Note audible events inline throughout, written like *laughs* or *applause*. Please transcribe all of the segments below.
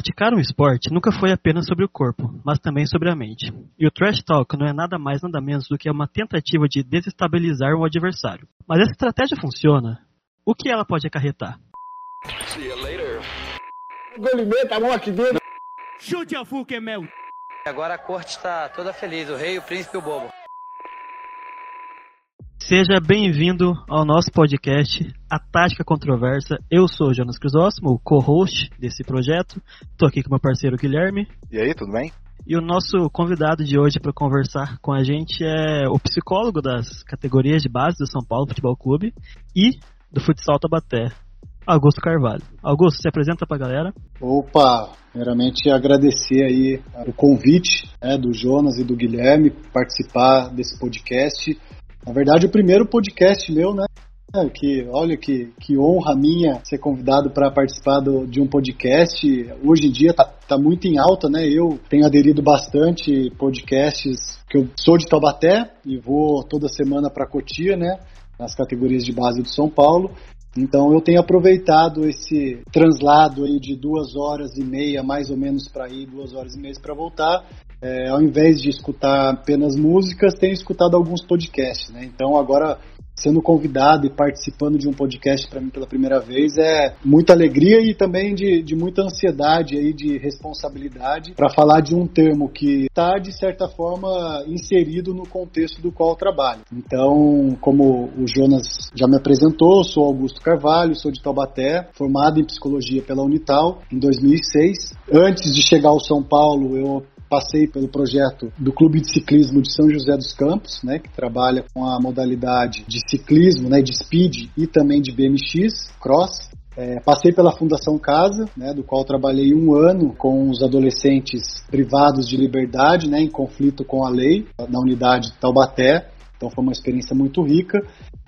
Praticar um esporte nunca foi apenas sobre o corpo, mas também sobre a mente. E o trash talk não é nada mais nada menos do que uma tentativa de desestabilizar o adversário. Mas essa estratégia funciona? O que ela pode acarretar? Golimeta, a mão aqui dentro. Chute a Fuca, é mel. Agora a corte está toda feliz, o rei, o príncipe e o bobo. Seja bem-vindo ao nosso podcast, A Tática Controversa. Eu sou o Jonas Crisóstomo, o co-host desse projeto. Estou aqui com meu parceiro Guilherme. E aí, tudo bem? E o nosso convidado de hoje para conversar com a gente é o psicólogo das categorias de base do São Paulo Futebol Clube e do Futsal Tabaté, Augusto Carvalho. Augusto, se apresenta para a galera. Opa, primeiramente agradecer aí o convite né, do Jonas e do Guilherme participar desse podcast. Na verdade, o primeiro podcast meu, né? Que, olha que, que honra minha ser convidado para participar do, de um podcast. Hoje em dia tá, tá muito em alta, né? Eu tenho aderido bastante podcasts que eu sou de Taubaté e vou toda semana para Cotia, né? Nas categorias de base do São Paulo. Então eu tenho aproveitado esse translado aí de duas horas e meia, mais ou menos, para ir, duas horas e meia para voltar. É, ao invés de escutar apenas músicas, tenho escutado alguns podcasts, né? Então agora sendo convidado e participando de um podcast para mim pela primeira vez é muita alegria e também de, de muita ansiedade aí de responsabilidade para falar de um termo que está de certa forma inserido no contexto do qual eu trabalho. Então, como o Jonas já me apresentou, sou Augusto Carvalho, sou de Taubaté, formado em psicologia pela Unital em 2006. Antes de chegar ao São Paulo, eu passei pelo projeto do Clube de Ciclismo de São José dos Campos, né, que trabalha com a modalidade de ciclismo, né, de speed e também de BMX, cross. É, passei pela Fundação Casa, né, do qual trabalhei um ano com os adolescentes privados de liberdade, né, em conflito com a lei, na unidade Taubaté. Então foi uma experiência muito rica.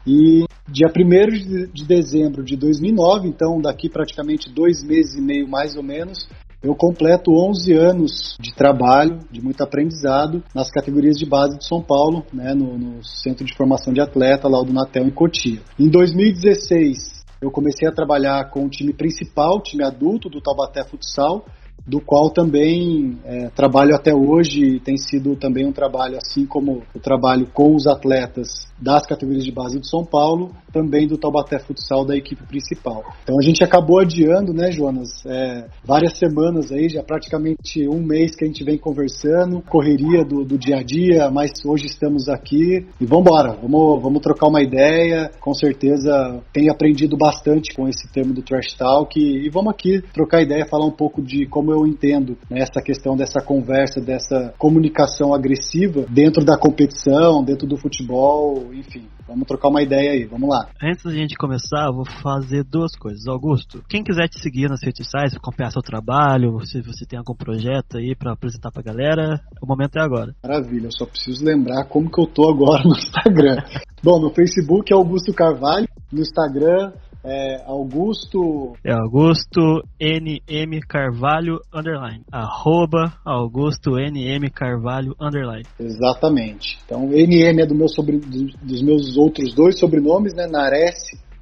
E dia 1 de dezembro de 2009, então daqui praticamente dois meses e meio mais ou menos, eu completo 11 anos de trabalho, de muito aprendizado nas categorias de base de São Paulo, né, no, no Centro de Formação de Atleta, lá do Natel, em Cotia. Em 2016, eu comecei a trabalhar com o time principal, time adulto do Taubaté Futsal, do qual também é, trabalho até hoje, tem sido também um trabalho, assim como o trabalho com os atletas das categorias de base do São Paulo, também do Taubaté Futsal da equipe principal. Então a gente acabou adiando, né, Jonas, é, várias semanas aí, já praticamente um mês que a gente vem conversando, correria do, do dia a dia, mas hoje estamos aqui e vamos embora, vamos, vamos trocar uma ideia, com certeza tenho aprendido bastante com esse termo do Trash Talk e, e vamos aqui trocar ideia, falar um pouco de como eu entendo né, essa questão dessa conversa, dessa comunicação agressiva dentro da competição, dentro do futebol, enfim, vamos trocar uma ideia aí, vamos lá. Antes da gente começar, eu vou fazer duas coisas. Augusto, quem quiser te seguir nas redes sociais, acompanhar seu trabalho, se você tem algum projeto aí para apresentar pra galera, o momento é agora. Maravilha, eu só preciso lembrar como que eu tô agora no Instagram. *laughs* Bom, no Facebook é Augusto Carvalho, no Instagram é Augusto. É Augusto NM Carvalho underline. Arroba Augusto NM Carvalho underline. Exatamente. Então NM é do meu sobre, dos meus outros dois sobrenomes, né? Nares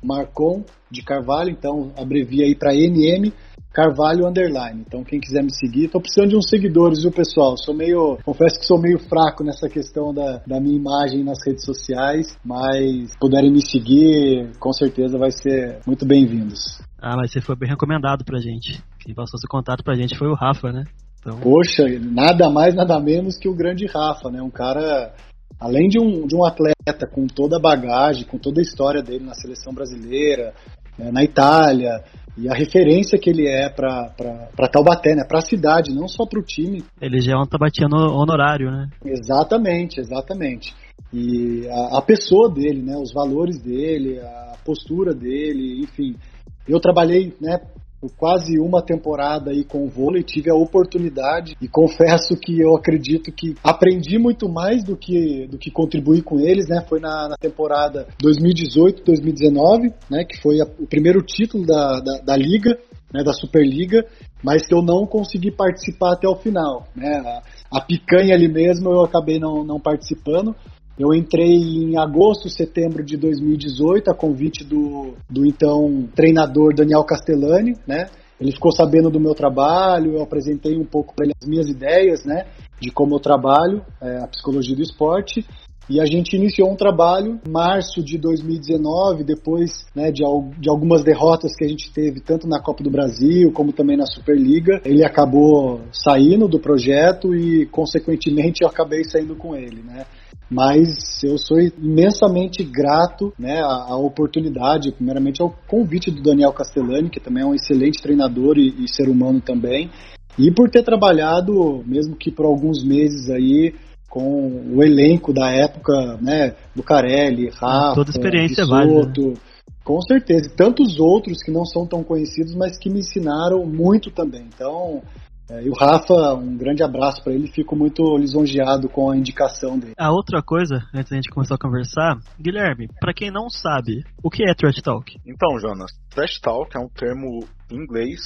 Marcon de Carvalho, então abrevia aí para NM Carvalho Underline. Então, quem quiser me seguir, tô precisando de uns seguidores, viu, pessoal? Sou meio. Confesso que sou meio fraco nessa questão da, da minha imagem nas redes sociais, mas puderem me seguir, com certeza vai ser muito bem-vindos. Ah, mas você foi bem recomendado pra gente. Quem passou seu contato pra gente foi o Rafa, né? Então... Poxa, nada mais, nada menos que o grande Rafa, né? Um cara além de um, de um atleta com toda a bagagem, com toda a história dele na seleção brasileira, né, na Itália, e a referência que ele é para Taubaté, né? Para a cidade, não só para o time. Ele já é um tabatiano honorário, né? Exatamente, exatamente. E a, a, pessoa dele, né? Os valores dele, a postura dele, enfim. Eu trabalhei, né? Quase uma temporada aí com o vôlei, tive a oportunidade e confesso que eu acredito que aprendi muito mais do que, do que contribuí com eles, né? Foi na, na temporada 2018-2019, né? Que foi a, o primeiro título da, da, da Liga, né? Da Superliga, mas que eu não consegui participar até o final, né? A, a picanha ali mesmo eu acabei não, não participando, eu entrei em agosto, setembro de 2018, a convite do, do então treinador Daniel Castellani, né? ele ficou sabendo do meu trabalho, eu apresentei um pouco para ele as minhas ideias, né, de como eu trabalho, é, a psicologia do esporte, e a gente iniciou um trabalho em março de 2019, depois né, de, de, algumas derrotas que a gente teve, tanto na Copa do Brasil como também na Superliga. Ele acabou saindo do projeto e, consequentemente, eu acabei saindo com ele. Né? Mas eu sou imensamente grato né, à, à, oportunidade, primeiramente ao convite do Daniel Castellani, que também é um excelente treinador e, e, ser humano também, e por ter trabalhado, mesmo que por alguns meses aí, com o elenco da época, né, Bucarelli, Rafa, Toda experiência Soto, válida. Com certeza, e tantos outros que não são tão conhecidos, mas que me ensinaram muito também. Então, é, e o Rafa, um grande abraço para ele, fico muito lisonjeado com a indicação dele. A outra coisa, antes da gente começar a conversar, Guilherme, para quem não sabe, o que é Trash Talk? Então, Jonas, Trash Talk é um termo em inglês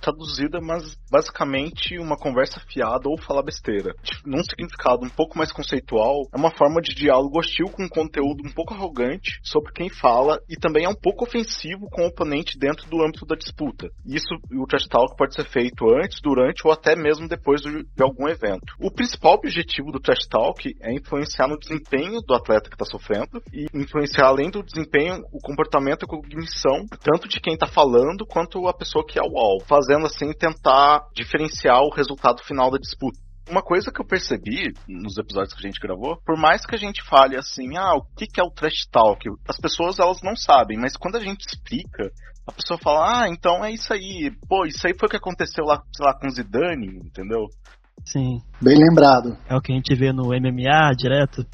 traduzida, mas basicamente uma conversa fiada ou falar besteira. Num significado um pouco mais conceitual, é uma forma de diálogo hostil com um conteúdo um pouco arrogante sobre quem fala e também é um pouco ofensivo com o oponente dentro do âmbito da disputa. Isso, o trash talk pode ser feito antes, durante ou até mesmo depois de algum evento. O principal objetivo do trash talk é influenciar no desempenho do atleta que está sofrendo e influenciar além do desempenho o comportamento e a cognição tanto de quem está falando quanto a pessoa que é o alvo fazendo assim tentar diferenciar o resultado final da disputa. Uma coisa que eu percebi nos episódios que a gente gravou, por mais que a gente fale assim, ah, o que, é o trash talk? As pessoas elas não sabem, mas quando a gente explica, a pessoa fala, ah, então é isso aí, pô, isso aí foi o que aconteceu lá, sei lá, com Zidane, entendeu? Sim. Bem lembrado. É o que a gente vê no MMA direto.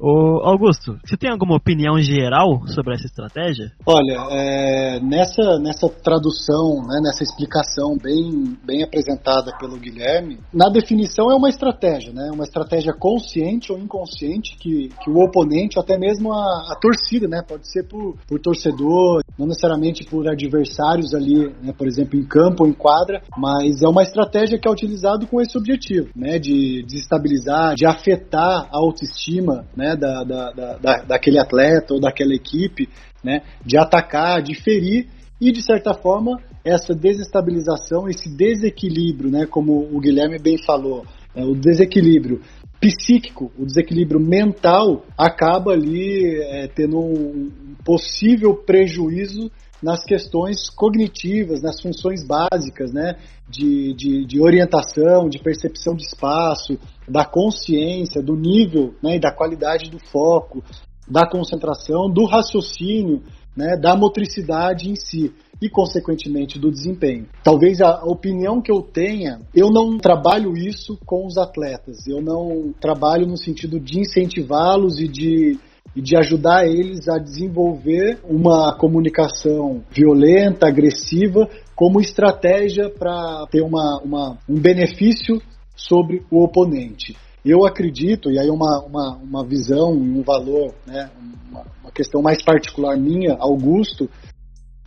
Ô, Augusto, você tem alguma opinião geral sobre essa estratégia? Olha, é, nessa, nessa tradução, né, nessa explicação bem, bem apresentada pelo Guilherme, na definição é uma estratégia, né, uma estratégia consciente ou inconsciente que, que o oponente, até mesmo a, a torcida, né, pode ser por, por torcedor, não necessariamente por adversários ali, né, por exemplo, em campo ou em quadra, mas é uma estratégia que é utilizada com esse objetivo, né, de desestabilizar, de afetar a autoestima, né, né, da, da, da, daquele atleta ou daquela equipe, né, de atacar, de ferir e de certa forma essa desestabilização, esse desequilíbrio, né, como o Guilherme bem falou, é, o desequilíbrio psíquico, o desequilíbrio mental acaba ali é, tendo um possível prejuízo nas questões cognitivas, nas funções básicas, né, de, de, de, orientação, de percepção de espaço, da consciência, do nível né, e da qualidade do foco, da concentração, do raciocínio, né, da motricidade em si e, consequentemente, do desempenho. Talvez a opinião que eu tenha, eu não trabalho isso com os atletas, eu não trabalho no sentido de incentivá-los e de e de ajudar eles a desenvolver uma comunicação violenta, agressiva, como estratégia para ter uma, uma, um benefício sobre o oponente. Eu acredito, e aí uma, uma, uma visão, um valor, né, uma, uma questão mais particular minha, Augusto,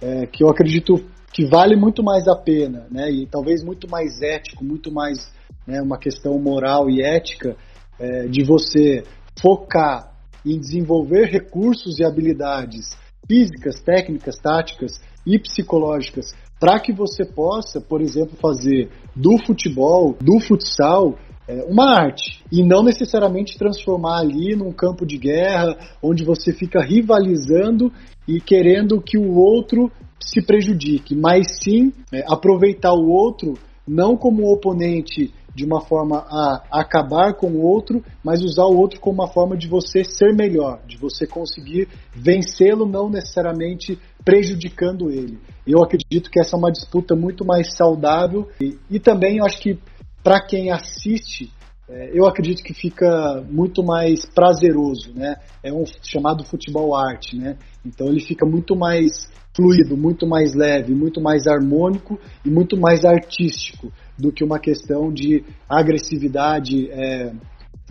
é, que eu acredito que vale muito mais a pena, né, e talvez muito mais ético, muito mais né, uma questão moral e ética, é, de você focar em desenvolver recursos e habilidades físicas, técnicas, táticas e psicológicas para que você possa, por exemplo, fazer do futebol, do futsal, é, uma arte. E não necessariamente transformar ali num campo de guerra onde você fica rivalizando e querendo que o outro se prejudique, mas sim é, aproveitar o outro não como oponente de uma forma a acabar com o outro, mas usar o outro como uma forma de você ser melhor, de você conseguir vencê-lo, não necessariamente prejudicando ele. Eu acredito que essa é uma disputa muito mais saudável e, e também eu acho que para quem assiste, é, eu acredito que fica muito mais prazeroso, né? É um chamado futebol arte, né? Então ele fica muito mais fluido, muito mais leve, muito mais harmônico e muito mais artístico do que uma questão de agressividade é,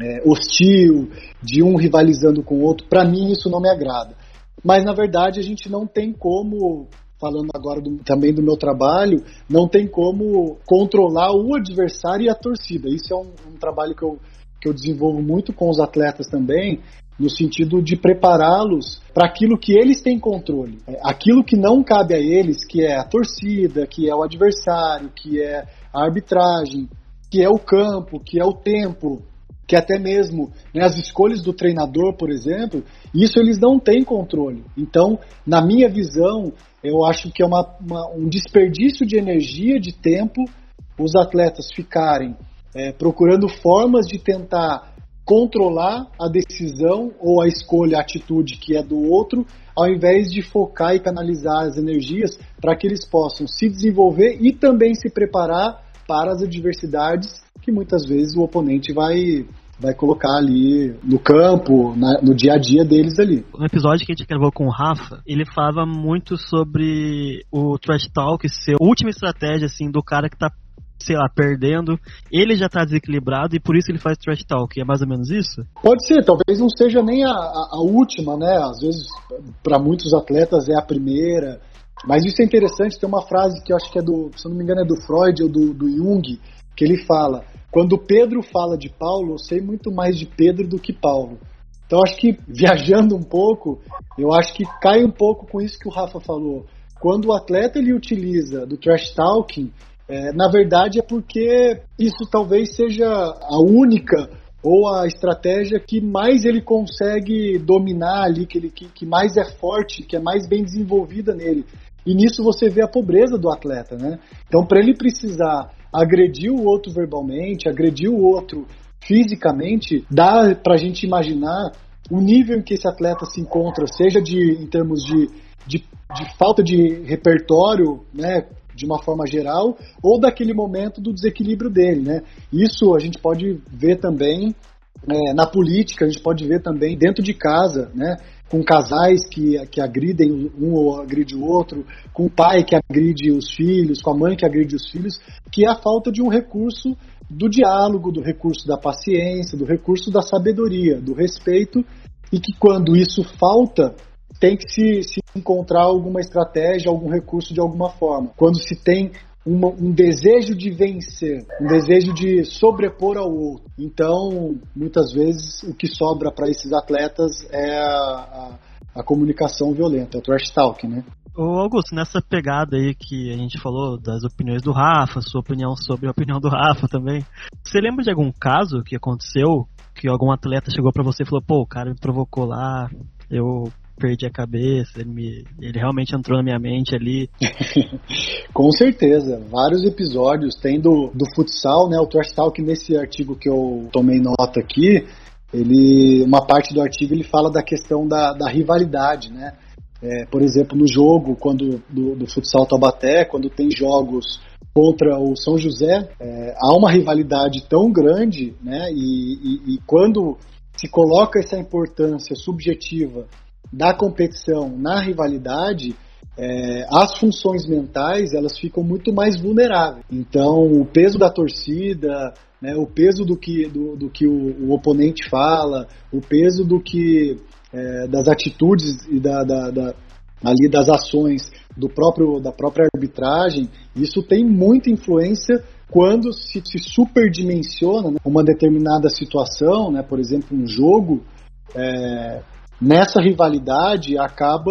é, hostil, de um rivalizando com o outro. Para mim, isso não me agrada. Mas, na verdade, a gente não tem como, falando agora do, também do meu trabalho, não tem como controlar o adversário e a torcida. Isso é um, um trabalho que eu, que eu desenvolvo muito com os atletas também, no sentido de prepará-los para aquilo que eles têm controle. É, aquilo que não cabe a eles, que é a torcida, que é o adversário, que é a arbitragem, que é o campo, que é o tempo, que até mesmo né, as escolhas do treinador, por exemplo, isso eles não têm controle. Então, na minha visão, eu acho que é uma, uma, um desperdício de energia, de tempo, os atletas ficarem é, procurando formas de tentar controlar a decisão ou a escolha, a atitude que é do outro, ao invés de focar e canalizar as energias para que eles possam se desenvolver e também se preparar para as adversidades que muitas vezes o oponente vai vai colocar ali no campo, na, no dia a dia deles ali. No episódio que a gente gravou com o Rafa, ele falava muito sobre o trash talk ser a última estratégia assim do cara que tá sei lá, perdendo, ele já tá desequilibrado e por isso ele faz trash talk. É mais ou menos isso? Pode ser, talvez não seja nem a, a, a última, né? Às vezes, para muitos atletas é a primeira. Mas isso é interessante, tem uma frase que eu acho que é do, se eu não me engano, é do Freud ou do, do Jung, que ele fala: quando Pedro fala de Paulo, eu sei muito mais de Pedro do que Paulo. Então acho que *laughs* viajando um pouco, eu acho que cai um pouco com isso que o Rafa falou. Quando o atleta ele utiliza do trash talking, é, na verdade é porque isso talvez seja a única ou a estratégia que mais ele consegue dominar ali, que, ele, que, que mais é forte, que é mais bem desenvolvida nele. E nisso você vê a pobreza do atleta, né? Então, para ele precisar agredir o outro verbalmente, agredir o outro fisicamente, dá para a gente imaginar o nível em que esse atleta se encontra, seja de, em termos de, de, de falta de repertório, né, de uma forma geral, ou daquele momento do desequilíbrio dele, né? Isso a gente pode ver também é, na política, a gente pode ver também dentro de casa, né? Com casais que, que agridem um ou agride o outro, com o pai que agride os filhos, com a mãe que agride os filhos, que é a falta de um recurso do diálogo, do recurso da paciência, do recurso da sabedoria, do respeito, e que quando isso falta, tem que se, se encontrar alguma estratégia, algum recurso de alguma forma. Quando se tem uma, um desejo de vencer, um desejo de sobrepor ao outro. Então, muitas vezes, o que sobra para esses atletas é a, a, a, comunicação violenta, o trash talk, né? Ô Augusto, nessa pegada aí que a gente falou das opiniões do Rafa, sua opinião sobre a opinião do Rafa também, você lembra de algum caso que aconteceu que algum atleta chegou para você e falou, pô, o cara me provocou lá, eu perdi a cabeça, ele, me, ele realmente entrou na minha mente ali. *laughs* Com certeza, vários episódios tem do, do futsal, né? O Trash Talk nesse artigo que eu tomei nota aqui, ele, uma parte do artigo ele fala da questão da, da rivalidade, né? É, por exemplo, no jogo quando do, do futsal Taubaté, quando tem jogos contra o São José, é, há uma rivalidade tão grande, né? E, e, e quando se coloca essa importância subjetiva da competição na rivalidade, é, as funções mentais elas ficam muito mais vulneráveis. Então, o peso da torcida, né, o peso do que, do, do que o, o, oponente fala, o peso do que é, das atitudes e da, da, da, ali das ações do próprio da própria arbitragem, isso tem muita influência quando se, se superdimensiona né, uma determinada situação, né, por exemplo, um jogo. É, nessa rivalidade acaba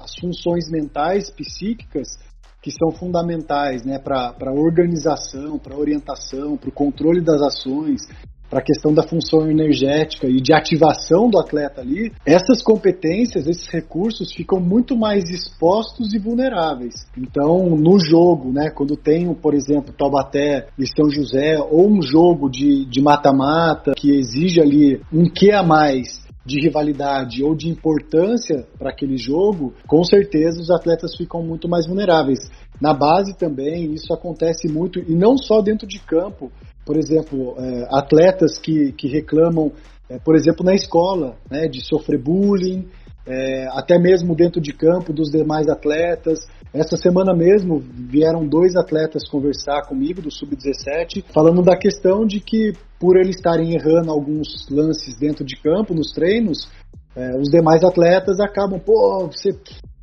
as funções mentais, psíquicas, que são fundamentais né, para a organização, para a orientação, para o controle das ações, para a questão da função energética e de ativação do atleta ali, essas competências, esses recursos ficam muito mais expostos e vulneráveis. Então, no jogo, né, quando tem, por exemplo, Taubaté e São José, ou um jogo de mata-mata que exige ali um que a mais de rivalidade ou de importância para aquele jogo, com certeza os atletas ficam muito mais vulneráveis. Na base também isso acontece muito, e não só dentro de campo. Por exemplo, é, atletas que, que reclamam, é, por exemplo, na escola, né, de sofrer bullying, é, até mesmo dentro de campo dos demais atletas. Essa semana mesmo vieram dois atletas conversar comigo do Sub-17, falando da questão de que, por eles estarem errando alguns lances dentro de campo, nos treinos, é, os demais atletas acabam, pô, você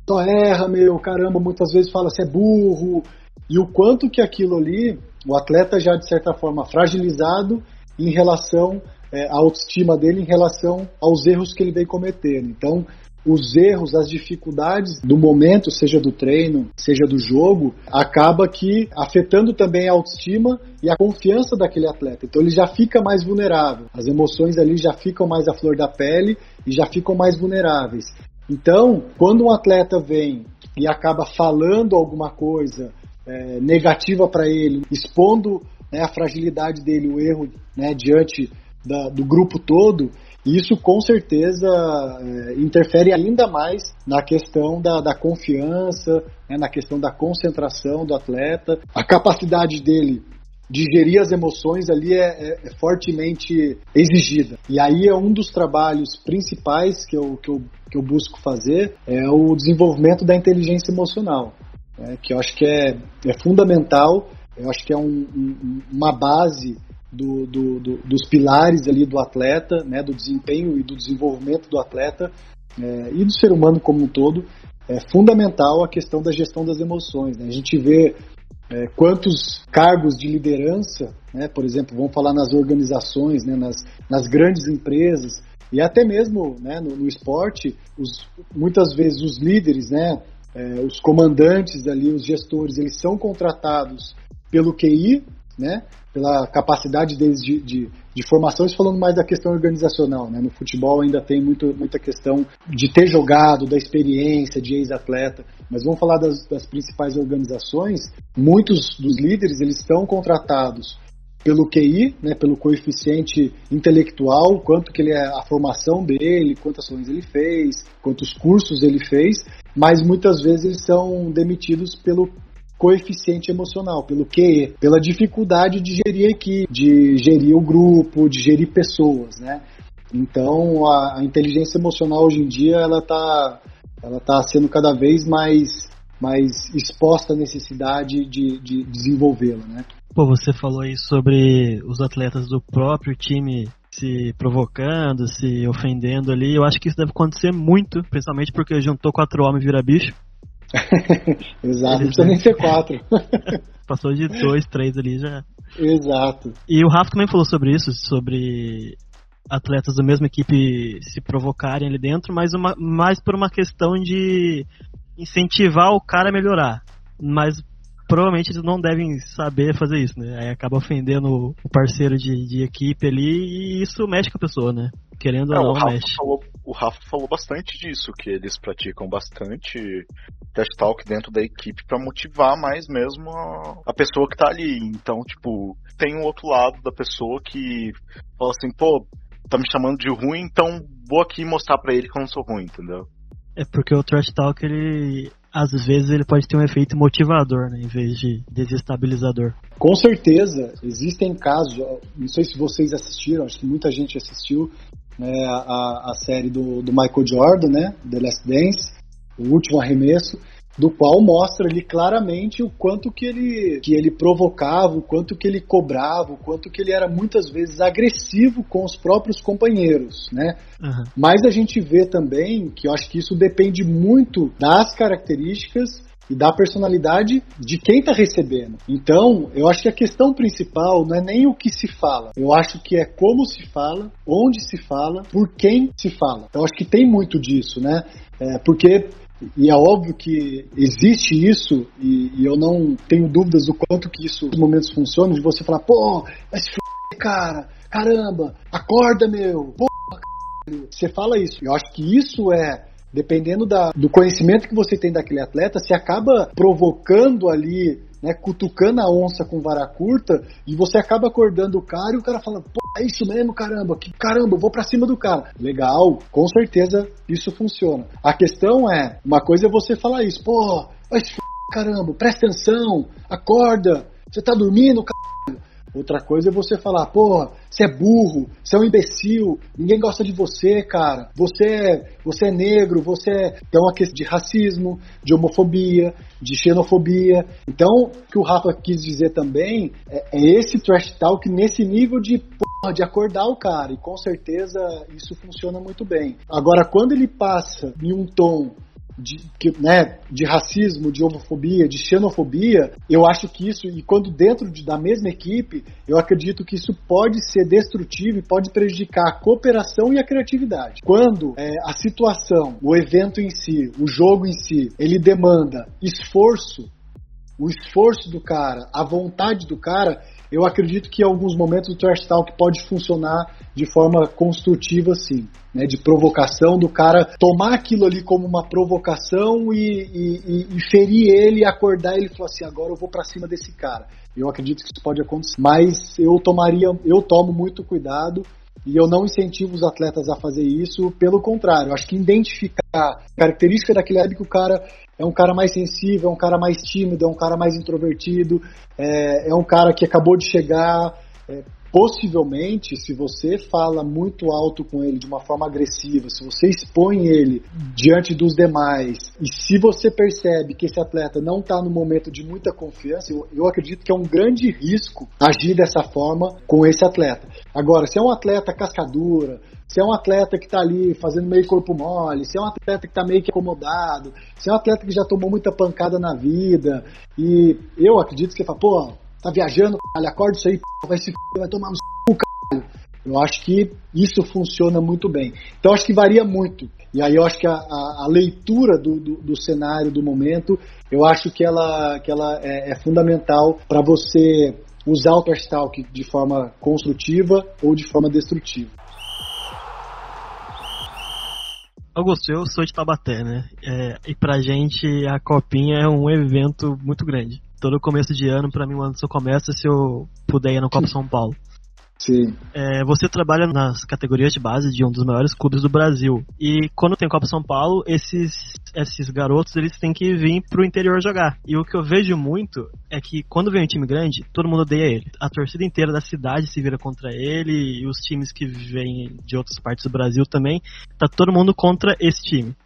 só erra, meu, caramba, muitas vezes fala, você é burro. E o quanto que aquilo ali, o atleta já de certa forma fragilizado, em relação é, à autoestima dele, em relação aos erros que ele vem cometendo. Então, os erros, as dificuldades do momento, seja do treino, seja do jogo, acaba que afetando também a autoestima e a confiança daquele atleta. Então ele já fica mais vulnerável. As emoções ali já ficam mais à flor da pele e já ficam mais vulneráveis. Então, quando um atleta vem e acaba falando alguma coisa é, negativa para ele, expondo né, a fragilidade dele, o erro né, diante da, do grupo todo, isso com certeza é, interfere ainda mais na questão da, da confiança, né, na questão da concentração do atleta, a capacidade dele de gerir as emoções ali é, é, é, fortemente exigida. E aí é um dos trabalhos principais que eu, que eu, que eu busco fazer é o desenvolvimento da inteligência emocional, né, que eu acho que é, é fundamental, eu acho que é um, um, uma base do, do, do, dos pilares ali do atleta, né, do desempenho e do desenvolvimento do atleta é, e do ser humano como um todo, é fundamental a questão da gestão das emoções. Né? A gente vê é, quantos cargos de liderança, né, por exemplo, vamos falar nas organizações, né, nas, nas grandes empresas e até mesmo né, no, no esporte, os, muitas vezes os líderes, né, é, os comandantes ali, os gestores, eles são contratados pelo QI, né, pela capacidade deles de, de, de formação, isso falando mais da questão organizacional. Né? No futebol ainda tem muito, muita questão de ter jogado, da experiência, de ex-atleta. Mas vamos falar das, das principais organizações. Muitos dos líderes eles estão contratados pelo QI, né, pelo coeficiente intelectual, quanto que ele é a formação dele, quantas ações ele fez, quantos cursos ele fez, mas muitas vezes eles são demitidos pelo coeficiente emocional, pelo QE, pela dificuldade de gerir equipe, de gerir o grupo, de gerir pessoas, né? Então a, a inteligência emocional hoje em dia ela está ela tá sendo cada vez mais mais exposta à necessidade de, de desenvolvê-la, né? Pô, você falou aí sobre os atletas do próprio time se provocando, se ofendendo ali. Eu acho que isso deve acontecer muito, principalmente porque juntou quatro homens e vira bicho. *laughs* Exato, não precisa nem ser quatro. *laughs* Passou de dois, três ali já. Exato. E o Rafa também falou sobre isso, sobre atletas da mesma equipe se provocarem ali dentro, mas uma, mais por uma questão de incentivar o cara a melhorar. Mas provavelmente eles não devem saber fazer isso, né? Aí acaba ofendendo o parceiro de, de equipe ali e isso mexe com a pessoa, né? Querendo é, ou não, o Rafa mexe. Falou, o Rafa falou bastante disso, que eles praticam bastante test talk dentro da equipe para motivar mais mesmo a, a pessoa que tá ali. Então, tipo, tem um outro lado da pessoa que fala assim, pô, tá me chamando de ruim, então vou aqui mostrar para ele que eu não sou ruim, entendeu? É porque o trash talk ele às vezes ele pode ter um efeito motivador, né, em vez de desestabilizador. Com certeza, existem casos, não sei se vocês assistiram, acho que muita gente assistiu né, a, a série do, do Michael Jordan, né, The Last Dance, o último arremesso, do qual mostra ali claramente o quanto que ele, que ele provocava, o quanto que ele cobrava, o quanto que ele era muitas vezes agressivo com os próprios companheiros, né? Uhum. Mas a gente vê também que eu acho que isso depende muito das características e da personalidade de quem está recebendo. Então, eu acho que a questão principal não é nem o que se fala, eu acho que é como se fala, onde se fala, por quem se fala. Eu acho que tem muito disso, né? É, porque e é óbvio que existe isso, e, e, eu não tenho dúvidas do quanto que isso nos momentos funciona, de você falar, pô, vai se f***, cara, caramba, acorda, meu, pô, você fala isso. Eu acho que isso é dependendo da, do conhecimento que você tem daquele atleta, se acaba provocando ali, né, cutucando a onça com vara curta, e você acaba acordando o cara e o cara fala, pô, é isso mesmo, caramba, que caramba, eu vou para cima do cara. Legal, com certeza isso funciona. A questão é, uma coisa é você falar isso, pô, f... caramba, presta atenção, acorda, você tá dormindo, caramba. Outra coisa é você falar, pô, você é burro, você é um imbecil, ninguém gosta de você, cara. Você é, você é negro, você é. Então, a questão de racismo, de homofobia, de xenofobia. Então, o que o Rafa quis dizer também é, é esse trash talk nesse nível de, porra, de acordar o cara. E com certeza isso funciona muito bem. Agora, quando ele passa em um tom de, que, né, de racismo, de homofobia, de xenofobia, eu acho que isso, e quando dentro de, da mesma equipe, eu acredito que isso pode ser destrutivo e pode prejudicar a cooperação e a criatividade. Quando é, a situação, o evento em si, o jogo em si, ele demanda esforço, o esforço do cara, a vontade do cara, eu acredito que em alguns momentos o trash talk pode funcionar de forma construtiva, sim. Né, de provocação, do cara tomar aquilo ali como uma provocação e, e, e ferir ele, acordar ele e falar assim: agora eu vou para cima desse cara. Eu acredito que isso pode acontecer, mas eu tomaria, eu tomo muito cuidado e eu não incentivo os atletas a fazer isso, pelo contrário, acho que identificar a característica daquele é que o cara é um cara mais sensível, é um cara mais tímido, é um cara mais introvertido, é, é um cara que acabou de chegar. É, possivelmente, se você fala muito alto com ele de uma forma agressiva, se você expõe ele diante dos demais, e se você percebe que esse atleta não está no momento de muita confiança, eu, eu, acredito que é um grande risco agir dessa forma com esse atleta. Agora, se é um atleta cascadura, se é um atleta que está ali fazendo meio corpo mole, se é um atleta que está meio que acomodado, se é um atleta que já tomou muita pancada na vida, e eu acredito que você fala, pô, tá viajando, caralho, acorda isso aí, vai se vai tomar no c, caralho. Eu acho que isso funciona muito bem. Então acho que varia muito. E aí eu acho que a, a, a leitura do, do, do, cenário, do momento, eu acho que ela, que ela é, é fundamental para você usar o trash talk de forma construtiva ou de forma destrutiva. Augusto, eu sou de Tabaté, né? É, e pra gente a Copinha é um evento muito grande todo começo de ano, para mim, o ano só começa se eu puder ir no Copa *laughs* São Paulo. Sim. É, você trabalha nas categorias de base de um dos maiores clubes do Brasil. E quando tem Copa São Paulo, esses, esses garotos eles têm que vir pro interior jogar. E o que eu vejo muito é que quando vem um time grande, todo mundo odeia ele. A torcida inteira da cidade se vira contra ele e os times que vêm de outras partes do Brasil também, tá todo mundo contra esse time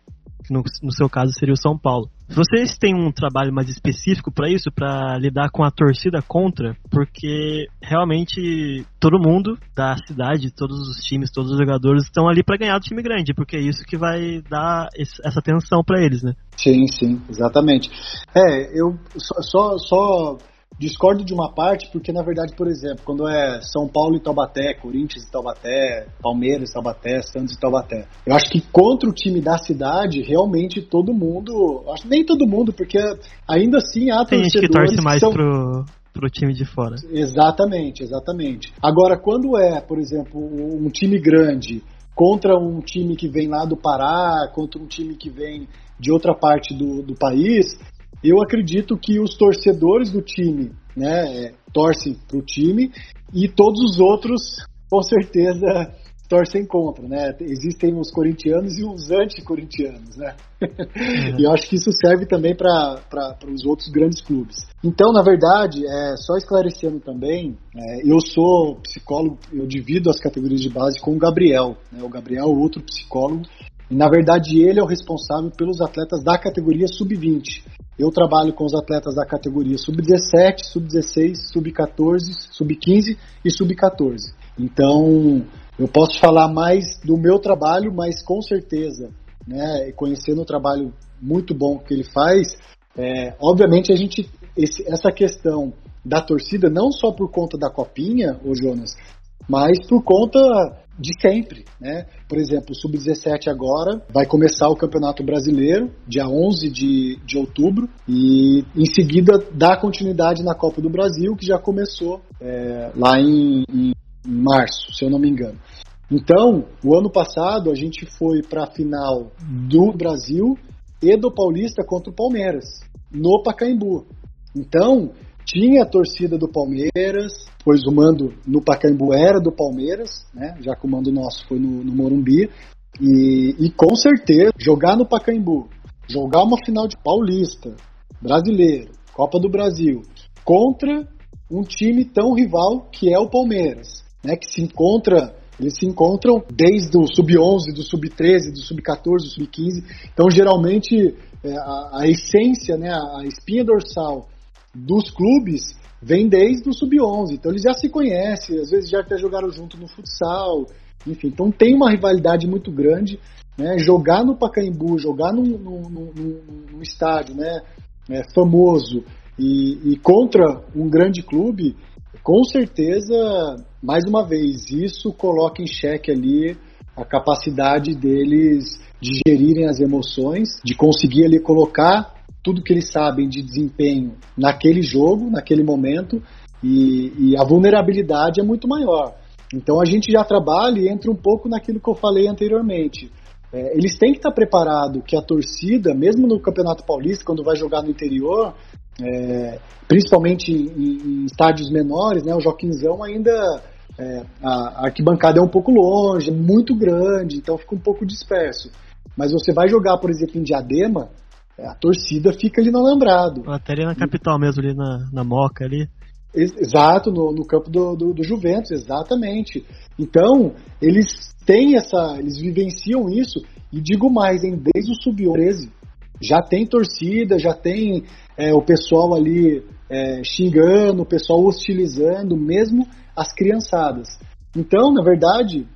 que no, no seu caso seria o São Paulo. Vocês têm um trabalho mais específico para isso, para lidar com a torcida contra? Porque realmente todo mundo da cidade, todos os times, todos os jogadores estão ali para ganhar do time grande, porque é isso que vai dar esse, essa atenção para eles, né? Sim, sim, exatamente. É, eu só, só Discordo de uma parte porque, na verdade, por exemplo, quando é São Paulo e Taubaté, Corinthians e Taubaté, Palmeiras e Taubaté, Santos e Taubaté, eu acho que contra o time da cidade, realmente todo mundo, acho nem todo mundo, porque ainda assim há Tem gente que torce mais que são... pro, pro time de fora. Exatamente, exatamente. Agora, quando é, por exemplo, um time grande contra um time que vem lá do Pará, contra um time que vem de outra parte do, do país, eu acredito que os torcedores do time né, torcem para o time e todos os outros, com certeza, torcem contra, né? Existem os corintianos e os anti-corintianos, né? Uhum. *laughs* e eu acho que isso serve também para os outros grandes clubes. Então, na verdade, é, só esclarecendo também, é, eu sou psicólogo, eu divido as categorias de base com o Gabriel, né? O Gabriel é outro psicólogo, e na verdade ele é o responsável pelos atletas da categoria sub-20. Eu trabalho com os atletas da categoria sub-17, sub-16, sub-14, sub-15 e sub-14. Então, eu posso falar mais do meu trabalho, mas com certeza, né, conhecendo o trabalho muito bom que ele faz, é, obviamente a gente esse, essa questão da torcida não só por conta da copinha, o Jonas, mas por conta de sempre, né? Por exemplo, o Sub-17 agora vai começar o Campeonato Brasileiro, dia 11 de, de outubro, e em seguida dá continuidade na Copa do Brasil, que já começou é, lá em, em março, se eu não me engano. Então, o ano passado a gente foi para a final do Brasil e do Paulista contra o Palmeiras, no Pacaembu. Então, tinha a torcida do Palmeiras, pois o mando no Pacaembu era do Palmeiras, né? já que o mando nosso foi no, no Morumbi. E, e, com certeza, jogar no Pacaembu, jogar uma final de Paulista, Brasileiro, Copa do Brasil, contra um time tão rival que é o Palmeiras, né? que se encontra eles se encontram desde o sub-11, do sub-13, do sub-14, do sub-15. Então, geralmente, é, a, a, essência, né, a espinha dorsal dos clubes vem desde o sub-11, então eles já se conhecem, às vezes já até jogaram junto no futsal, enfim, então tem uma rivalidade muito grande né, jogar no Pacaembu, jogar num, num, num, num estádio né, é, famoso e, e, contra um grande clube, com certeza, mais uma vez, isso coloca em xeque ali a capacidade deles de gerirem as emoções, de conseguir ali colocar tudo que eles sabem de desempenho naquele jogo, naquele momento, e, e a vulnerabilidade é muito maior. Então a gente já trabalha e entra um pouco naquilo que eu falei anteriormente. É, eles têm que estar preparados que a torcida, mesmo no Campeonato Paulista, quando vai jogar no interior, é, principalmente em, em, estádios menores, né, o Joaquinzão ainda é, a, arquibancada é um pouco longe, é muito grande, então fica um pouco disperso. Mas você vai jogar, por exemplo, em Diadema, a torcida fica ali no alambrado. Até ali na capital mesmo, ali na, na Moca ali. Exato, no, no campo do, do, do, Juventus, exatamente. Então, eles têm essa. Eles vivenciam isso, e digo mais, hein, desde o Sub-13. Já tem torcida, já tem é, o pessoal ali é, xingando, o pessoal hostilizando, mesmo as criançadas. Então, na verdade,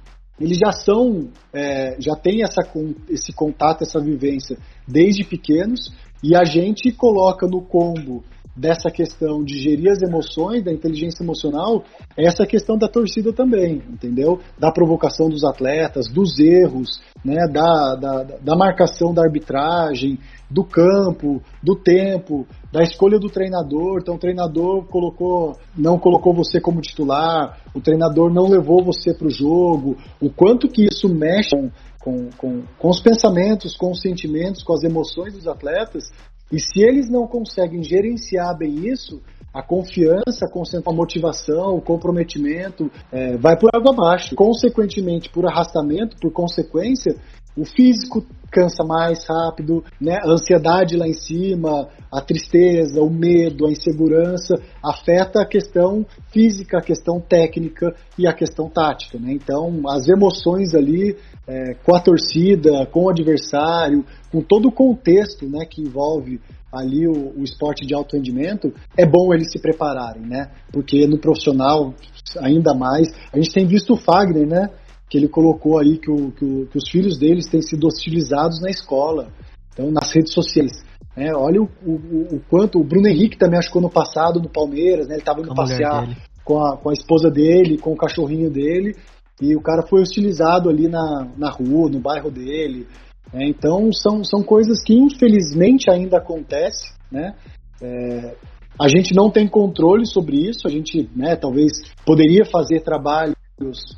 eles já são, é, já têm essa, esse contato, essa vivência desde pequenos, e a gente coloca no combo dessa questão de gerir as emoções, da inteligência emocional, essa questão da torcida também, entendeu? Da provocação dos atletas, dos erros, né? da, da, da marcação da arbitragem, do campo, do tempo, da escolha do treinador. Então o treinador colocou, não colocou você como titular, o treinador não levou você para o jogo, o quanto que isso mexe com, com, com, com os pensamentos, com os sentimentos, com as emoções dos atletas, e se eles não conseguem gerenciar bem isso, a confiança, a motivação, o comprometimento é, vai por água abaixo. Consequentemente, por arrastamento, por consequência, o físico cansa mais rápido, né? A ansiedade lá em cima, a tristeza, o medo, a insegurança afeta a questão física, a questão técnica e a questão tática, né? Então, as emoções ali é, com a torcida, com o adversário, com todo o contexto, né, que envolve ali o, o esporte de alto rendimento, é bom eles se prepararem, né? Porque no profissional ainda mais, a gente tem visto o Fagner, né? Que ele colocou aí que, o, que, o, que, os filhos deles têm sido hostilizados na escola, então nas redes sociais. É, olha o, o, quanto o Bruno Henrique também acho que no passado no Palmeiras, né, ele estava indo passear com a, com a esposa dele, com o cachorrinho dele, e o cara foi hostilizado ali na, na rua, no bairro dele. É, então são, são coisas que infelizmente ainda acontecem, né? É, a gente não tem controle sobre isso, a gente né, talvez poderia fazer trabalho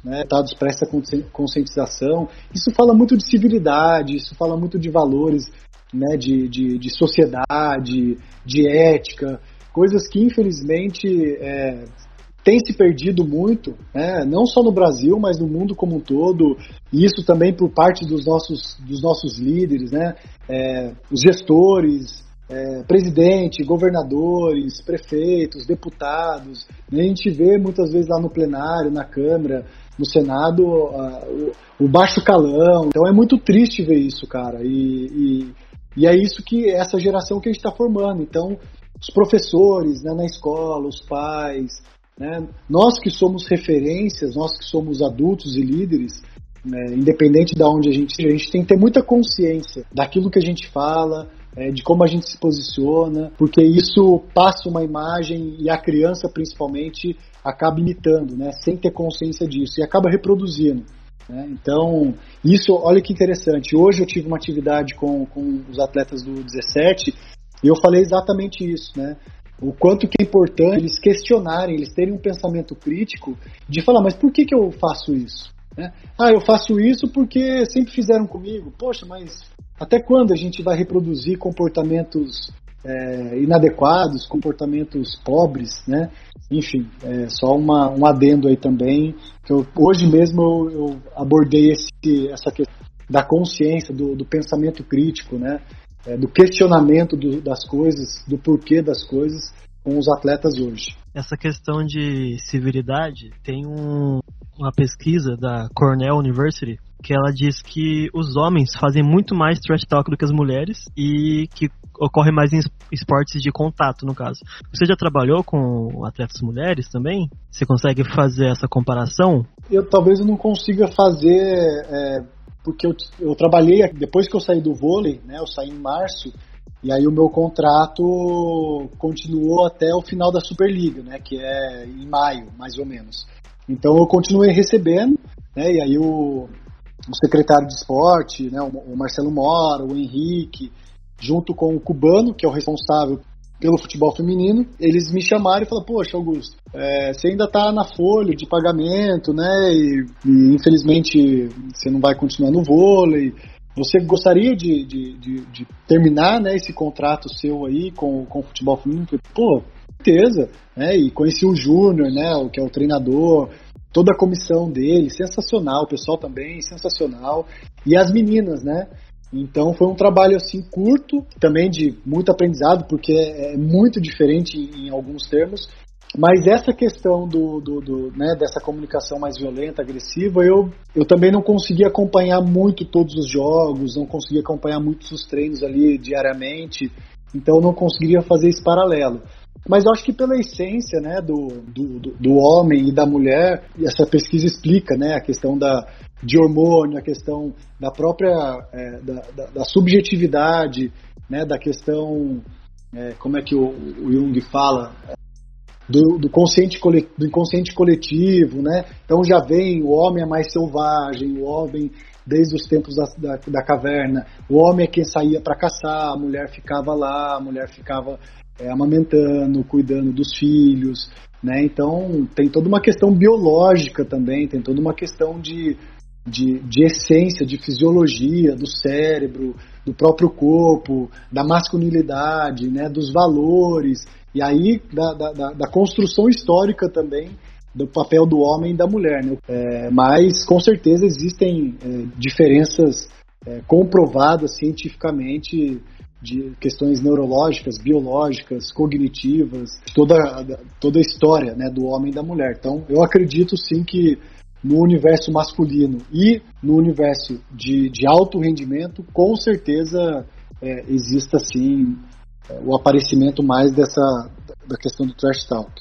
né, dados para essa conscientização. Isso fala muito de civilidade, isso fala muito de valores, né, de, de, de sociedade, de ética, coisas que infelizmente é, têm se perdido muito, né, não só no Brasil, mas no mundo como um todo, e isso também por parte dos nossos, dos nossos líderes, né, é, os gestores, é, presidente, governadores, prefeitos, deputados. Né? A gente vê muitas vezes lá no plenário, na Câmara, no Senado, o, o, baixo calão. Então é muito triste ver isso, cara. E, e, e é isso que essa geração que a gente está formando. Então, os professores né, na escola, os pais, né, nós que somos referências, nós que somos adultos e líderes, né, independente de onde a gente a gente tem que ter muita consciência daquilo que a gente fala, é, de como a gente se posiciona, porque isso passa uma imagem e a criança principalmente acaba imitando, né, sem ter consciência disso e acaba reproduzindo. Né? Então, isso, olha que interessante. Hoje eu tive uma atividade com, com os atletas do 17 e eu falei exatamente isso, né? O quanto que é importante eles questionarem, eles terem um pensamento crítico de falar, mas por que, que eu faço isso? Né? Ah, eu faço isso porque sempre fizeram comigo. Poxa, mas até quando a gente vai reproduzir comportamentos é, inadequados, comportamentos pobres, né? Enfim, é só uma, um adendo aí também. Que eu, hoje mesmo eu, eu abordei esse, essa questão da consciência, do, do pensamento crítico, né? É, do questionamento do, das coisas, do porquê das coisas com os atletas hoje. Essa questão de civilidade tem um, uma pesquisa da Cornell University que ela diz que os homens fazem muito mais trash talk do que as mulheres e que ocorre mais em esportes de contato, no caso. Você já trabalhou com atletas mulheres também? Você consegue fazer essa comparação? Eu talvez eu não consiga fazer é, porque eu, eu trabalhei, depois que eu saí do vôlei, né, eu saí em março, e aí o meu contrato continuou até o final da Superliga, né, que é em maio, mais ou menos. Então eu continuei recebendo, né, e aí o, o secretário de esporte, né, o Marcelo Mora, o Henrique, junto com o Cubano, que é o responsável pelo futebol feminino, eles me chamaram e falaram, poxa, Augusto, é, você ainda está na folha de pagamento, né, e, e, infelizmente você não vai continuar no vôlei, você gostaria de, de, de, de terminar né, esse contrato seu aí com, com o futebol feminino? Pô, certeza, né, e conheci o Júnior, né, que é o treinador, toda a comissão dele, sensacional, o pessoal também, sensacional, e as meninas, né, então foi um trabalho assim curto, também de muito aprendizado, porque é muito diferente em, alguns termos. Mas essa questão do, do, do né, dessa comunicação mais violenta, agressiva, eu, eu também não consegui acompanhar muito todos os jogos, não consegui acompanhar muitos os treinos ali diariamente, então não conseguiria fazer esse paralelo. Mas eu acho que pela essência né, do, do, do homem e da mulher, essa pesquisa explica né, a questão da, de hormônio, a questão da própria é, da, da, da, subjetividade, né, da questão, é, como é que o, o Jung fala, do, do, consciente do inconsciente coletivo, né? Então já vem o homem é mais selvagem, o homem desde os tempos da, da, da caverna, o homem é quem saía para caçar, a mulher ficava lá, a mulher ficava é, amamentando, cuidando dos filhos, né? Então tem toda uma questão biológica também, tem toda uma questão de de, de essência, de fisiologia do cérebro, do próprio corpo, da masculinidade, né, dos valores, e aí da, da, da construção histórica também do papel do homem e da mulher. Né? É, mas, com certeza, existem é, diferenças é, comprovadas cientificamente de questões neurológicas, biológicas, cognitivas, toda, toda a história né, do homem e da mulher. Então, eu acredito sim que no universo masculino e no universo de, de alto rendimento, com certeza é, exista sim é, o aparecimento mais dessa da questão do trash talk.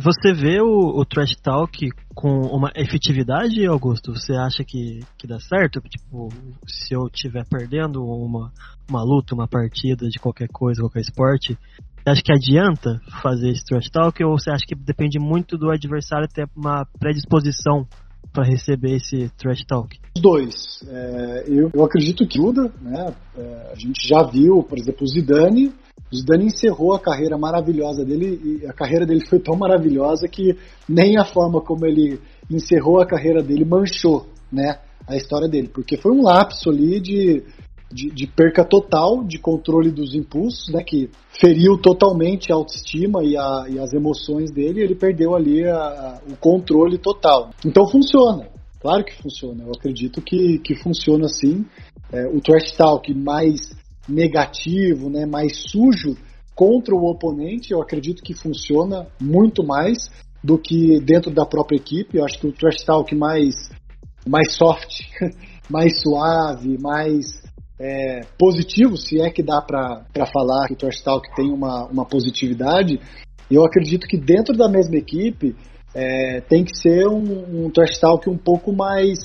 Você vê o, o trash talk com uma efetividade, Augusto? Você acha que, que dá certo? Tipo, se eu estiver perdendo uma, uma luta, uma partida de qualquer coisa, qualquer esporte, você acha que adianta fazer esse trash talk ou você acha que depende muito do adversário ter uma predisposição para receber esse trash talk? Os dois. É, eu, eu acredito que ajuda, né? É, a gente já viu, por exemplo, o Zidane. Zidane encerrou a carreira maravilhosa dele e a carreira dele foi tão maravilhosa que nem a forma como ele encerrou a carreira dele manchou, né? A história dele, porque foi um lapso ali de de, de, perca total de controle dos impulsos, né, que feriu totalmente a autoestima e, a, e as emoções dele, ele perdeu ali a, a, o controle total. Então funciona, claro que funciona, eu acredito que, que funciona assim. É, o trash talk mais negativo, né, mais sujo contra o oponente, eu acredito que funciona muito mais do que dentro da própria equipe. Eu acho que o trash talk mais, mais soft, *laughs* mais suave, mais é, positivo, se é que dá para falar que o Trash Talk tem uma, uma positividade, eu acredito que dentro da mesma equipe é, tem que ser um, um Trash Talk um pouco mais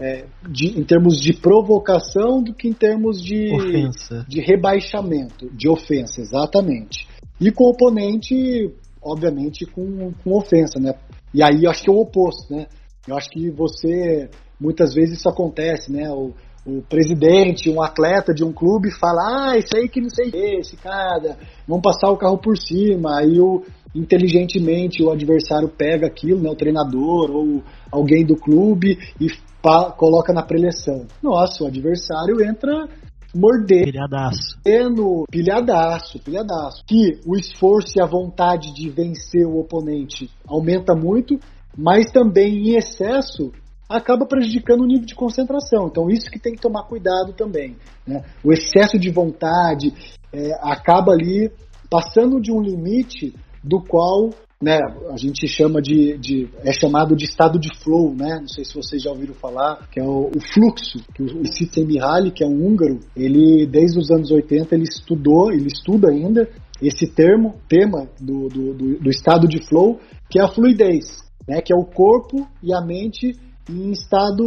é, de, em termos de provocação do que em termos de, ofensa. de rebaixamento, de ofensa, exatamente. E com o oponente, obviamente, com, com ofensa, né? E aí eu acho que é o oposto, né? Eu acho que você, muitas vezes isso acontece, né? O, o presidente, um atleta de um clube fala, ah, isso aí que não sei esse cara, vamos passar o carro por cima, aí o, inteligentemente o adversário pega aquilo, né, o treinador ou alguém do clube e pa, coloca na preleção. Nossa, o adversário entra morder. Pilhadaço. No pilhadaço, pilhadaço. Que o esforço e a vontade de vencer o oponente aumenta muito, mas também em excesso acaba prejudicando o nível de concentração. Então, isso que tem que tomar cuidado também. Né? O excesso de vontade é, acaba ali passando de um limite do qual né, a gente chama de, de, é chamado de estado de flow, né? Não sei se vocês já ouviram falar, que é o, o fluxo, que o Csikszentmihalyi, Mihaly, que é um húngaro, ele desde os anos 80 ele estudou, ele estuda ainda esse termo, tema do, do, do, do estado de flow, que é a fluidez, né? Que é o corpo e a mente em estado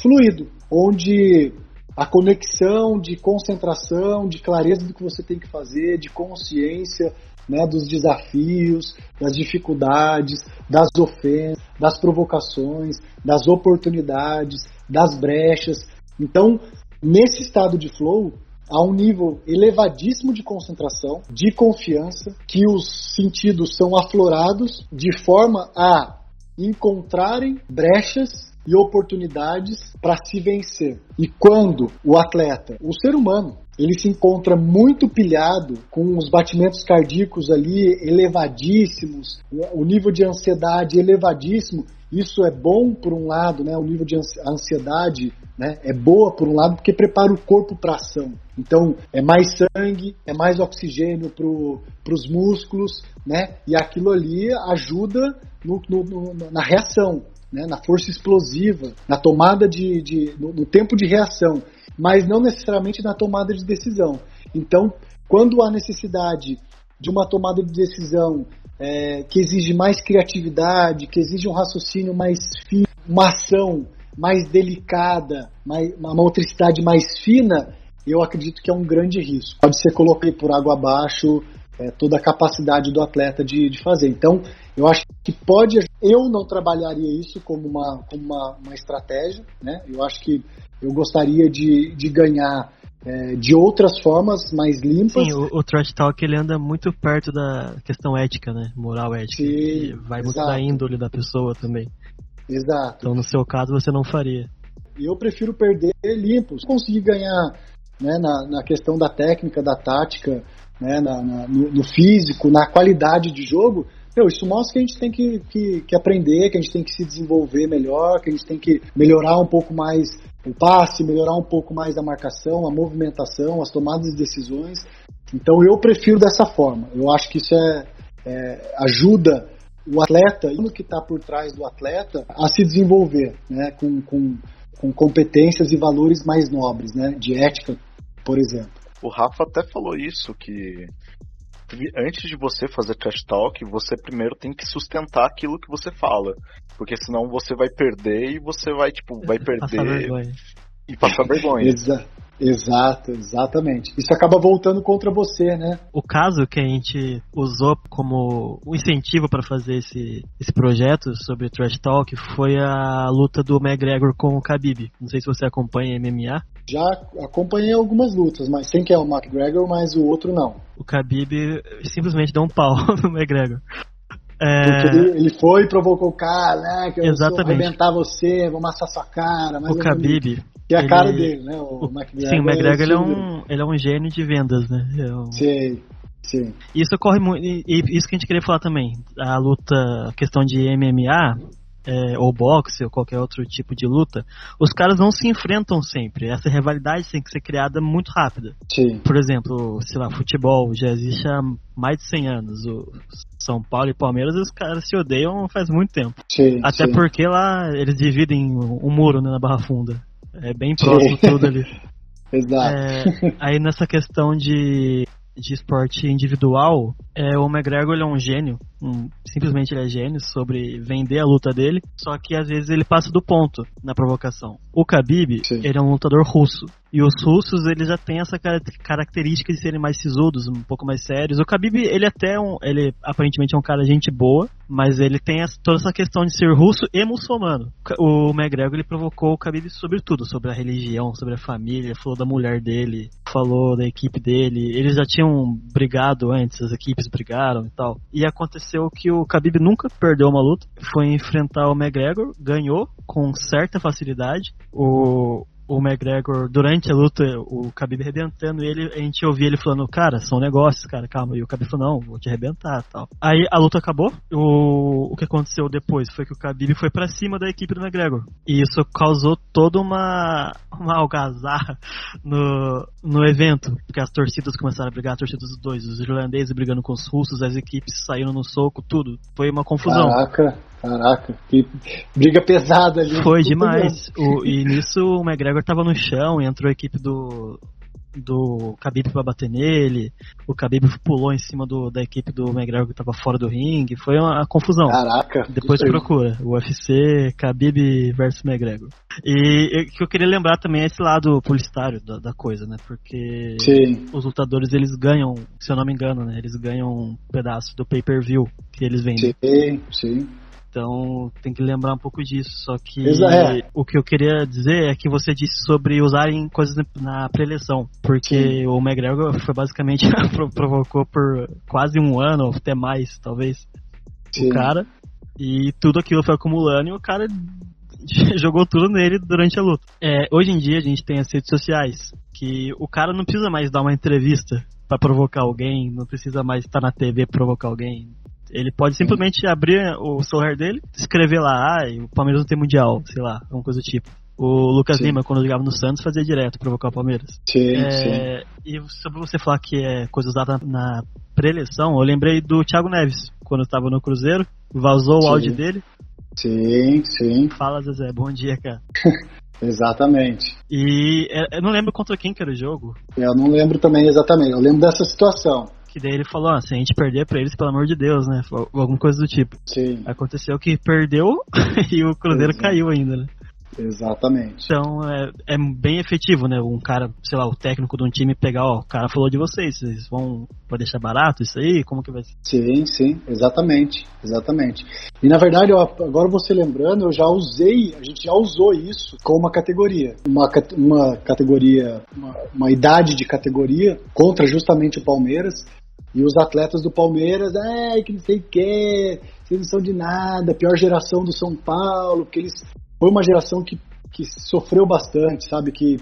fluido, onde a conexão de concentração, de clareza do que você tem que fazer, de consciência né, dos desafios, das dificuldades, das ofensas, das provocações, das oportunidades, das brechas. Então, nesse estado de flow, há um nível elevadíssimo de concentração, de confiança, que os sentidos são aflorados de forma a encontrarem brechas e oportunidades para se vencer. E quando o atleta, o ser humano, ele se encontra muito pilhado, com os batimentos cardíacos ali elevadíssimos, o nível de ansiedade elevadíssimo. Isso é bom por um lado, né? O nível de ansiedade né, é boa por um lado porque prepara o corpo para ação. Então é mais sangue, é mais oxigênio para os músculos, né? E aquilo ali ajuda no, no, no, na reação, né? Na força explosiva, na tomada de, de no, no tempo de reação mas não necessariamente na tomada de decisão. Então, quando há necessidade de uma tomada de decisão é, que exige mais criatividade, que exige um raciocínio mais fino, uma ação mais delicada, mais, uma motricidade mais fina, eu acredito que é um grande risco. Pode ser colocar por água abaixo é, toda a capacidade do atleta de, de fazer. Então, eu acho que pode. Eu não trabalharia isso como uma, como uma, uma estratégia, né? Eu acho que eu gostaria de, de ganhar é, de outras formas mais limpas. Sim, o, o trash talk ele anda muito perto da questão ética, né? Moral ética. Sim, vai muito da índole da pessoa também. Exato. Então, no seu caso, você não faria. Eu prefiro perder limpo. Se conseguir ganhar né, na, na questão da técnica, da tática, né, na, na no, físico, na qualidade de jogo, meu, isso mostra que a gente tem que, que, que, aprender, que a gente tem que se desenvolver melhor, que a gente tem que melhorar um pouco mais o passe, melhorar um pouco mais a marcação, a movimentação, as tomadas de decisões. Então eu prefiro dessa forma. Eu acho que isso é, é ajuda o atleta, o que está por trás do atleta, a se desenvolver, né, com, com, com competências e valores mais nobres, né, de ética, por exemplo. O Rafa até falou isso, que antes de você fazer trash talk, você primeiro tem que sustentar aquilo que você fala. Porque senão você vai perder e você vai, tipo, vai *laughs* perder e passar vergonha. Exa exato, exatamente. Isso acaba voltando contra você, né? O caso que a gente usou como um incentivo para fazer esse, esse projeto sobre Trash Talk foi a luta do McGregor com o Khabib. Não sei se você acompanha MMA. Já acompanhei algumas lutas, mas sem que é o McGregor, mas o outro não. O Khabib simplesmente deu um pau *laughs* no McGregor. É... Porque ele, ele, foi e provocou o cara, né? Que eu Exatamente. vou arrebentar você, vou amassar sua cara. o Khabib. Que é a ele... cara dele, né? O, o McGregor. Sim, o McGregor ele é, um, ele é um gênio de vendas, né? É um... Sim. Sim. Isso ocorre muito. E isso que a gente queria falar também. A luta, a questão de MMA, é, ou boxe ou qualquer outro tipo de luta, os caras não se enfrentam sempre. Essa rivalidade tem que ser criada muito rápida. Sim. Por exemplo, sei lá, futebol já existe há mais de 100 anos. O São Paulo e Palmeiras, os caras se odeiam faz muito tempo. Sim, Até sim. porque lá eles dividem um muro né, na Barra Funda. É bem próximo sim. tudo ali. *laughs* Exato. É, aí nessa questão de de esporte individual, é, o McGregor é um gênio, um, simplesmente ele é gênio sobre vender a luta dele, só que às vezes ele passa do ponto na provocação. O Khabib, Sim. ele é um lutador russo, e os russos, eles já têm essa característica de serem mais sisudos, um pouco mais sérios. O Khabib, ele até um, ele aparentemente é um cara gente boa, mas ele tem essa, toda essa questão de ser russo e muçulmano. O McGregor, ele provocou o Khabib sobre tudo, sobre a religião, sobre a família, falou da mulher dele, falou da equipe dele. Eles já tinham brigado antes, as equipes brigaram e tal. E aconteceu que o Khabib nunca perdeu uma luta, foi enfrentar o McGregor, ganhou com certa facilidade. O, o McGregor, durante a luta, o Khabib arrebentando ele, a gente ouvia ele falando, cara, são negócios, cara, calma. E o Khabib falou, não, vou te arrebentar tal. Aí a luta acabou. O, o que aconteceu depois foi que o Khabib foi para cima da equipe do McGregor. E isso causou toda uma, uma algazarra no, no evento. Porque as torcidas começaram a brigar, as torcidas dos dois, os irlandeses brigando com os russos, as equipes saíram no soco, tudo. Foi uma confusão. Caraca. Caraca, que briga pesada ali. Foi demais. O, e nisso o McGregor tava no chão entrou a equipe do, do Khabib pra bater nele, o Khabib pulou em cima do, da equipe do McGregor que tava fora do ringue, foi uma, uma confusão. Caraca. Depois procura, o UFC Khabib versus McGregor. E o que eu queria lembrar também é esse lado publicitário da, da coisa, né? Porque Sim. os lutadores eles ganham, se eu não me engano, né? Eles ganham um pedaço do pay-per-view que eles vendem. Sim, sim. Então tem que lembrar um pouco disso. Só que é. o que eu queria dizer é que você disse sobre usarem coisas na pré-eleição. Porque o McGregor foi basicamente *laughs* pro- provocou por quase um ano, ou até mais, talvez, sim. o cara. E tudo aquilo foi acumulando e o cara *laughs* jogou tudo nele durante a luta. É, hoje em dia a gente tem as redes sociais, que o cara não precisa mais dar uma entrevista pra provocar alguém, não precisa mais estar na TV pra provocar alguém. Ele pode simplesmente abrir o celular dele, escrever lá, ah, o Palmeiras não tem mundial, sei lá, alguma coisa do tipo. O Lucas Sim. Lima, quando jogava no Santos, fazia direto provocar o Palmeiras. Sim, sim. É, e sobre você falar que é coisa usada na pré-eleição, eu lembrei do Thiago Neves, quando estava no Cruzeiro, vazou Sim. o áudio dele. Sim, sim. Fala, Zezé, bom dia, cara. *laughs* Exatamente. E é, eu não lembro contra quem que era o jogo, Eu não lembro também exatamente. Eu lembro dessa situação. Que daí ele falou, ah, se a gente perder pra eles, pelo amor de Deus, né? Alguma coisa do tipo. Sim, Aconteceu que perdeu *laughs* e o Cruzeiro Exato. caiu ainda, né? exatamente. Então é, é bem efetivo, né? Um cara, sei lá, o técnico de um time pegar, ó, o cara falou de vocês, vocês vão vai deixar barato isso aí? Como que vai ser? Sim, sim, exatamente, exatamente. E na verdade, eu- agora você lembrando, eu já usei, a gente já usou isso com uma categoria, uma, uma categoria, uma, uma idade de categoria contra justamente o Palmeiras. E os atletas do Palmeiras, ai, que não sei o que, vocês não são de nada, pior geração do São Paulo, porque eles foi uma geração que, que sofreu bastante, sabe, que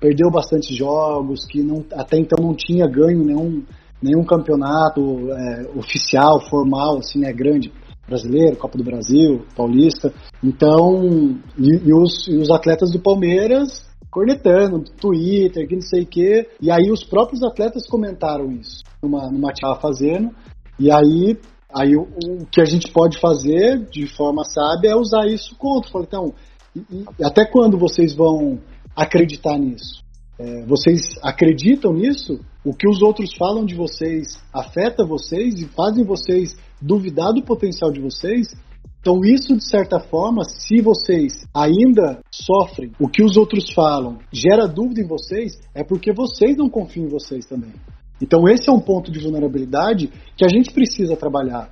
perdeu bastante jogos, que não, até então não tinha ganho nenhum, nenhum campeonato é, oficial, formal, assim, né, grande, brasileiro, Copa do Brasil, Paulista. Então, e, e os, e os atletas do Palmeiras cornetando, Twitter, que não sei o quê. E aí os próprios atletas comentaram isso numa, numa tava fazendo. E aí, aí o, o que a gente pode fazer de forma sábia é usar isso contra. Então, e- e até quando vocês vão acreditar nisso? É, vocês acreditam nisso? O que os outros falam de vocês afeta vocês e fazem vocês duvidar do potencial de vocês? Então, isso, de certa forma, se vocês ainda sofrem o que os outros falam, gera dúvida em vocês, é porque vocês não confiam em vocês também. Então, esse é um ponto de vulnerabilidade que a gente precisa trabalhar.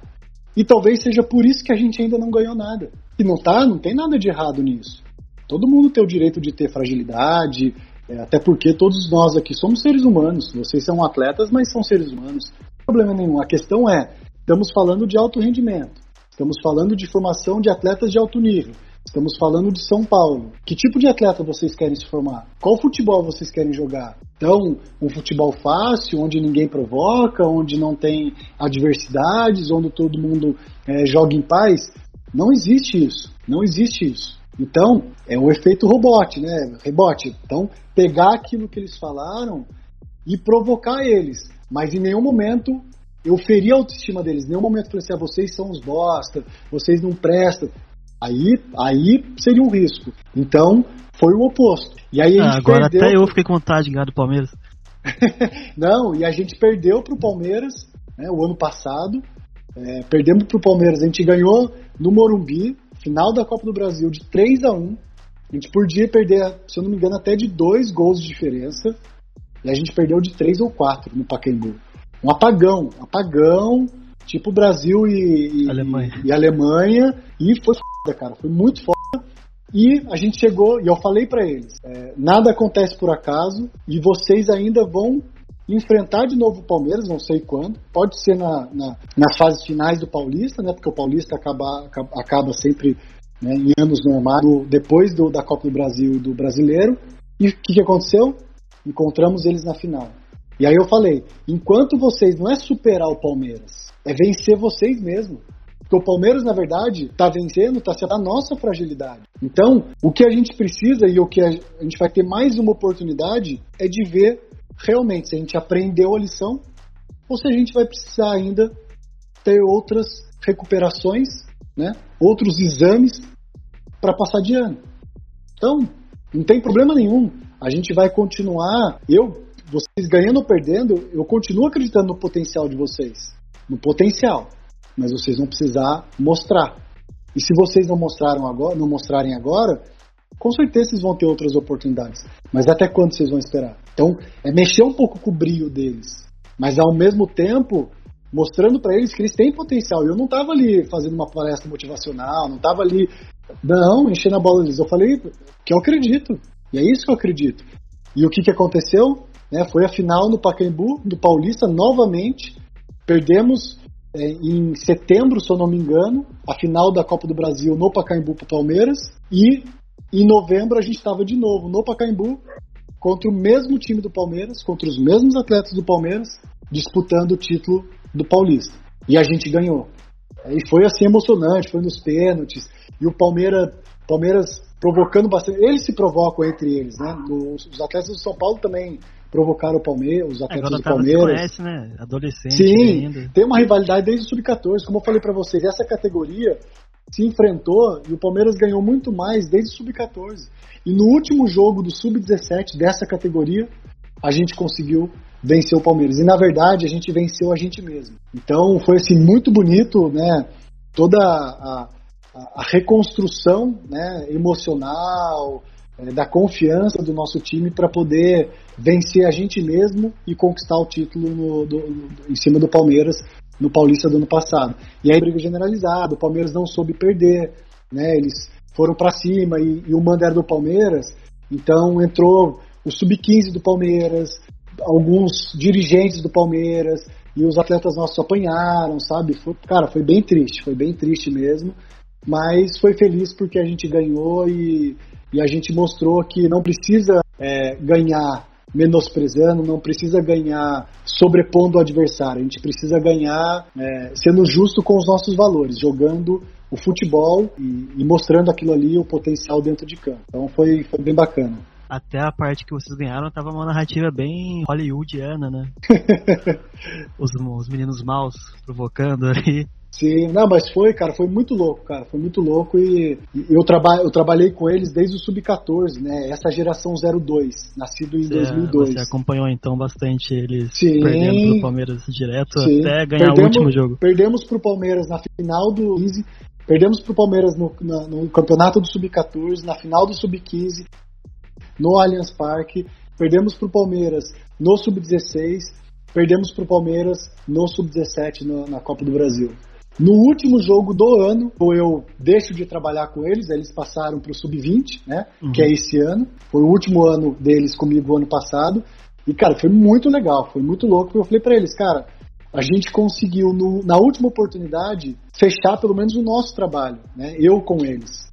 E talvez seja por isso que a gente ainda não ganhou nada. E não tá, não tem nada de errado nisso. Todo mundo tem o direito de ter fragilidade, é, até porque todos nós aqui somos seres humanos. Vocês são atletas, mas são seres humanos. Problema nenhum. A questão é, estamos falando de alto rendimento. Estamos falando de formação de atletas de alto nível. Estamos falando de São Paulo. Que tipo de atleta vocês querem se formar? Qual futebol vocês querem jogar? Então, um futebol fácil, onde ninguém provoca, onde não tem adversidades, onde todo mundo é, joga em paz? Não existe isso. Não existe isso. Então, é o efeito rebote, né? Rebote. Então, pegar aquilo que eles falaram e provocar eles. Mas em nenhum momento eu feri a autoestima deles. Em nenhum momento eu falei assim, ah, vocês são os bosta, vocês não prestam. Aí, aí seria um risco. Então, foi o oposto. E aí Ah, agora perdeu... até eu fiquei com vontade de ganhar do Palmeiras. *laughs* Não, e a gente perdeu pro Palmeiras né, o ano passado. É, perdemos pro Palmeiras, a gente ganhou no Morumbi, final da Copa do Brasil, de 3 a 1 A gente podia perder, se eu não me engano, até de dois gols de diferença. E a gente perdeu de três ou quatro no Pacaembu. Um apagão, apagão, tipo Brasil e, e Alemanha. e Alemanha. E foi foda, cara, foi muito foda. E a gente chegou, e eu falei pra eles: é, nada acontece por acaso, e vocês ainda vão enfrentar de novo o Palmeiras, não sei quando. Pode ser na, na- nas fases finais do Paulista, né? Porque o Paulista acaba, acaba, acaba sempre né, em anos normais, depois do, da Copa do Brasil e do Brasileiro. E o que, que aconteceu? Encontramos eles na final. E aí eu falei: enquanto vocês não é superar o Palmeiras, é vencer vocês mesmos. Porque o Palmeiras, na verdade, está vencendo, está sendo a nossa fragilidade. Então, o que a gente precisa e o que a gente vai ter mais uma oportunidade é de ver realmente se a gente aprendeu a lição ou se a gente vai precisar ainda ter outras recuperações, né? outros exames para passar de ano. Então, não tem problema nenhum. A gente vai continuar. Eu, vocês ganhando ou perdendo, eu continuo acreditando no potencial de vocês. No potencial. Mas vocês vão precisar mostrar. E se vocês não mostraram agora, não mostrarem agora, com certeza vocês vão ter outras oportunidades. Mas até quando vocês vão esperar? Então, é mexer um pouco com o brilho deles. Mas ao mesmo tempo, mostrando para eles que eles têm potencial. Eu não estava ali fazendo uma palestra motivacional, não estava ali, não, enchendo a bola deles. Eu falei que eu acredito. E é isso que eu acredito. E o que, que aconteceu? Né, foi a final no Pacaembu, do Paulista, novamente. Perdemos é, em setembro, se eu não me engano, a final da Copa do Brasil no Pacaembu para o Palmeiras. E em novembro a gente estava de novo no Pacaembu contra o mesmo time do Palmeiras, contra os mesmos atletas do Palmeiras, disputando o título do Paulista. E a gente ganhou. E foi assim emocionante, foi nos pênaltis. E o Palmeiras, Palmeiras provocando bastante. Eles se provocam entre eles, né? Os atletas do São Paulo também provocaram o Palmeiras, os atletas Agora do Palmeiras. Conhece, né? Adolescente Sim, ainda. tem uma rivalidade desde o sub-14, como eu falei para vocês, essa categoria se enfrentou e o Palmeiras ganhou muito mais desde o sub-14. E no último jogo do sub-17 dessa categoria, a gente conseguiu vencer o Palmeiras. E na verdade, a gente venceu a gente mesmo. Então foi assim muito bonito, né? Toda a, a, a reconstrução, né, emocional, é, da confiança do nosso time para poder vencer a gente mesmo e conquistar o título no, do, em cima do Palmeiras no Paulista do ano passado. E aí briga generalizada, o Palmeiras não soube perder, né? Eles foram para cima e, e, o mando era do Palmeiras, então entrou o sub-15 do Palmeiras, alguns dirigentes do Palmeiras e os atletas nossos apanharam, sabe? Foi, cara, foi bem triste, foi bem triste mesmo, mas foi feliz porque a gente ganhou e, e a gente mostrou que não precisa é, ganhar menosprezando, não precisa ganhar sobrepondo o adversário, a gente precisa ganhar é, sendo justo com os nossos valores, jogando o futebol e, e, mostrando aquilo ali, o potencial dentro de campo. Então foi, foi bem bacana. Até a parte que vocês ganharam tava uma narrativa bem hollywoodiana, né? *laughs* os, os meninos maus provocando ali. Sim, não, mas foi, cara, foi muito louco, cara, foi muito louco e, e eu, traba eu trabalhei com eles desde o Sub-14, né, essa geração 02, nascido em você, 2002. Você acompanhou então bastante eles Sim, perdendo pro Palmeiras direto sim. até ganhar perdemos, o último jogo. Perdemos pro Palmeiras na final do 15, perdemos pro Palmeiras no, na, no campeonato do Sub-14, na final do Sub-15, no Allianz Parque, perdemos pro Palmeiras no Sub-16, perdemos pro Palmeiras no Sub-17 na Copa do Brasil. No último jogo do ano, eu deixo de trabalhar com eles, eles passaram para o Sub-20, né? Uhum. Que é esse ano. Foi o último ano deles comigo ano passado. E, cara, foi muito legal, foi muito louco, porque eu falei para eles, cara, a gente conseguiu, no, na última oportunidade, fechar pelo menos o nosso trabalho, né? Eu com eles.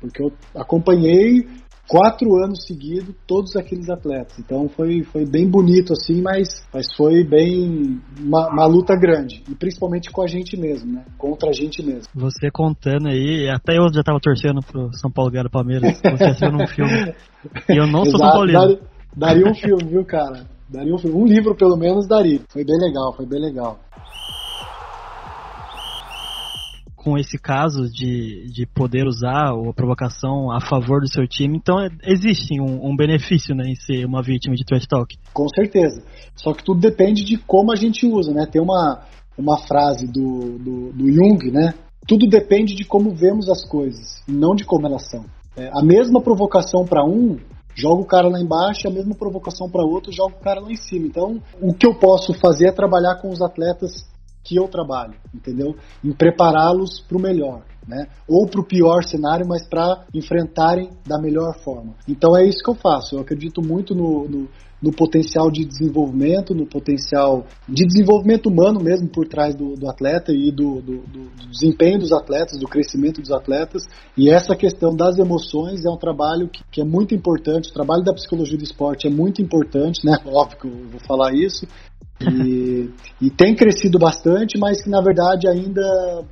Porque eu acompanhei quatro anos seguidos todos aqueles atletas. Então foi, foi bem bonito assim, mas, mas foi bem uma, uma, luta grande. E principalmente com a gente mesmo, né? Contra a gente mesmo. Você contando aí, até eu já tava torcendo pro São Paulo ganhar o Palmeiras, você assistiu num filme. E eu não sou São Paulino. Daria, daria um filme, viu, cara? Daria um filme. Um livro pelo menos daria. Foi bem legal, foi bem legal. Com esse caso de, de poder usar a provocação a favor do seu time, então é, existe um, um, benefício né, em ser uma vítima de trash talk. Com certeza. Só que tudo depende de como a gente usa, né? Tem uma, uma frase do, do, do Jung, né? Tudo depende de como vemos as coisas, não de como elas são. É, a mesma provocação para um joga o cara lá embaixo, a mesma provocação para outro joga o cara lá em cima. Então, o que eu posso fazer é trabalhar com os atletas que eu trabalho, entendeu? Em prepará-los para o melhor, né? Ou para o pior cenário, mas para enfrentarem da melhor forma. Então é isso que eu faço. Eu acredito muito no, no, no potencial de desenvolvimento, no potencial de desenvolvimento humano mesmo por trás do, do atleta e do, do, do, desempenho dos atletas, do crescimento dos atletas. E essa questão das emoções é um trabalho que, que é muito importante. O trabalho da psicologia do esporte é muito importante, né? Óbvio que eu vou falar isso, e, *laughs* e, tem crescido bastante, mas que na verdade ainda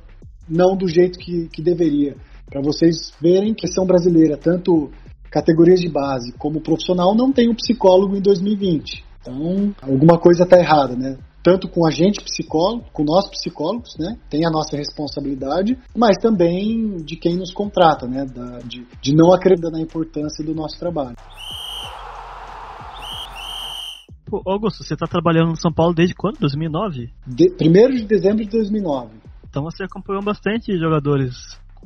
não do jeito que, que deveria. Para vocês verem que são brasileira, tanto categorias de base como profissional, não tem um psicólogo em 2020. Então, alguma coisa está errada, né? Tanto com a gente psicólogo, com nós psicólogos, né? Tem a nossa responsabilidade, mas também de quem nos contrata, né? Da, de, de não acreditar na importância do nosso trabalho. Pô, Augusto, você tá trabalhando no São Paulo desde quando? 2009? De, 1 de dezembro de 2009. Então você acompanhou bastante jogadores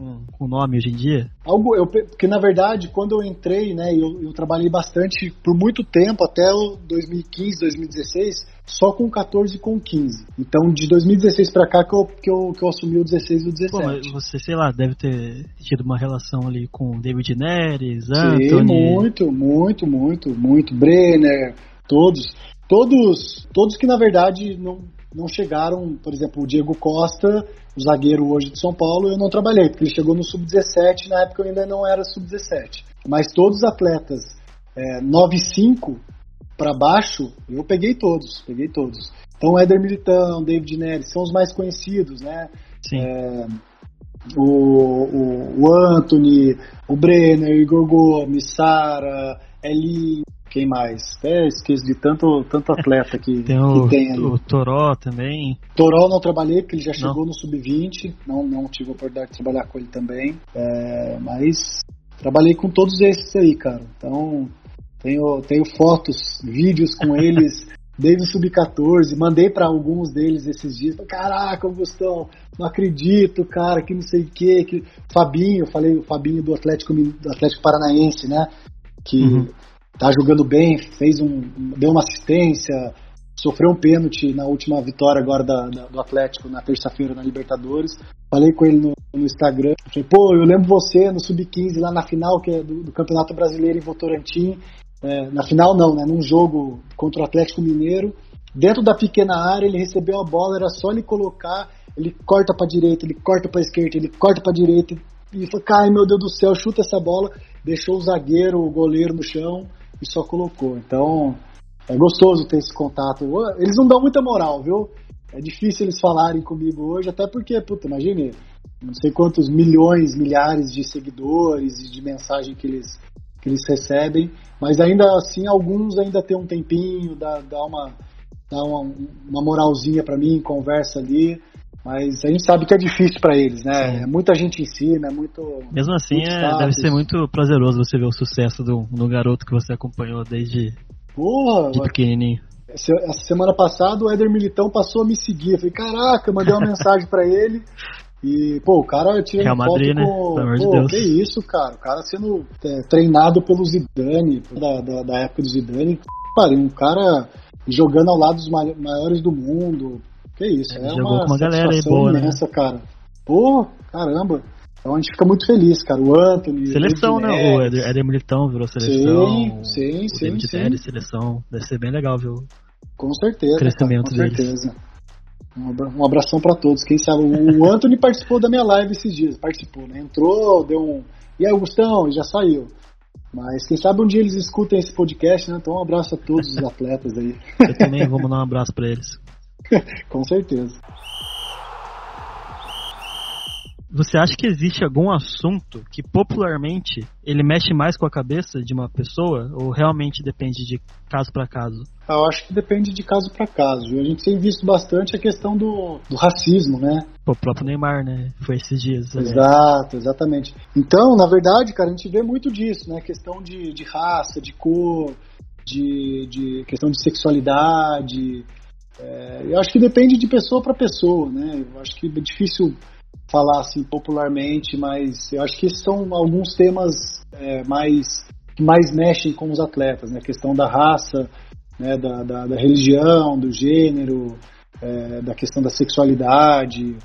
com, com nome hoje em dia? Algo, eu, porque na verdade, quando eu entrei, né, eu, eu trabalhei bastante por muito tempo, até o 2015, 2016, só com 14 e com 15. Então, de 2016 para cá que eu, que, eu, que eu assumi o 16 e o 17. Pô, mas você, sei lá, deve ter tido uma relação ali com David Neres, Anthony... Sim, muito, muito, muito, muito. Brenner, todos. Todos, todos que na verdade não, não chegaram, por exemplo, o Diego Costa, o zagueiro hoje de São Paulo, eu não trabalhei, porque ele chegou no sub-17, na época eu ainda não era sub-17. Mas todos os atletas é, 9-5 para baixo, eu peguei todos, peguei todos. Então, Éder Militão, David Neres, são os mais conhecidos, né? Sim. É, o, o, o, Anthony, o Brenner, Igor Gomes, Sara, Eli, quem mais? Até esqueço de tanto, tanto *laughs* atleta que tem. O, que tem o Toró também. Toró não trabalhei, porque ele já chegou não. no Sub-20. Não, não tive a oportunidade de trabalhar com ele também. É, mas trabalhei com todos esses aí, cara. Então, tenho, tenho fotos, vídeos com *laughs* eles desde o Sub-14. Mandei para alguns deles esses dias. Caraca, Augustão, não acredito, cara, que não sei o quê. Que... Fabinho, falei o Fabinho do Atlético, do Atlético Paranaense, né? Que. Uhum tá jogando bem, fez um, deu uma assistência, sofreu um pênalti na última vitória agora da, da, do Atlético na terça-feira na Libertadores. Falei com ele no, no Instagram, falei, pô, eu lembro você no Sub-15 lá na final que é do, do Campeonato Brasileiro em Votorantim, é, na final não, né, num jogo contra o Atlético Mineiro, dentro da pequena área ele recebeu a bola, era só ele colocar, ele corta para direita, ele corta para esquerda, ele corta para direita e falou, cai meu Deus do céu, chuta essa bola, deixou o zagueiro, o goleiro no chão e só colocou. Então, é gostoso ter esse contato. Eles não dão muita moral, viu? É difícil eles falarem comigo hoje, até porque, puta, imagine, não sei quantos milhões, milhares de seguidores e de mensagem que eles, que eles recebem, mas ainda assim, alguns ainda tem um tempinho, dá, dá uma, dá uma, uma moralzinha para mim, conversa ali. Mas a gente sabe que é difícil para eles, né? É muita gente em cima, é muito. Mesmo assim, muito é, deve ser muito prazeroso você ver o sucesso do, do garoto que você acompanhou desde Porra, de pequenininho. Essa, semana passada o Éder Militão passou a me seguir. Eu falei, caraca, mandei uma *laughs* mensagem para ele. E, pô, o cara tira Real foto Madrid, né? com. Pelo amor pô, de Deus. que isso, cara? O cara sendo é, treinado pelo Zidane, da, da, da época do Zidane. Pariu, um cara jogando ao lado dos maiores do mundo, que isso, é, é jogou uma, com uma galera aí boa, né? imensa, né? cara. Pô, caramba. Então a gente fica muito feliz, cara. O Anthony. Seleção, o né? O Éder Militão virou seleção. Sim, sim, o sim. David sim. Seleção. Deve ser bem legal, viu? Com certeza. O crescimento cara, com deles. certeza. Um abração para todos. Quem sabe, o Anthony participou da minha live esses dias. Participou, né? Entrou, deu um. E aí, Augustão? E já saiu. Mas quem sabe um dia eles escutem esse podcast, né? Então um abraço a todos os atletas aí. Eu também vou mandar um abraço para eles. *laughs* Com certeza. Você acha que existe algum assunto que popularmente ele mexe mais com a cabeça de uma pessoa ou realmente depende de caso para caso? Eu acho que depende de caso para caso. A gente tem visto bastante a questão do, do racismo, né? o próprio Neymar, né? Foi esses dias. Exato, exatamente. Então, na verdade, cara, a gente vê muito disso, né? Questão de, de raça, de cor, de, de questão de sexualidade, é, eu acho que depende de pessoa para pessoa, né? Eu acho que é difícil falar assim popularmente, mas eu acho que são alguns temas é, mais que mais mexem com os atletas, né? A questão da raça, né? da, da, da religião, do gênero, é, da questão da sexualidade.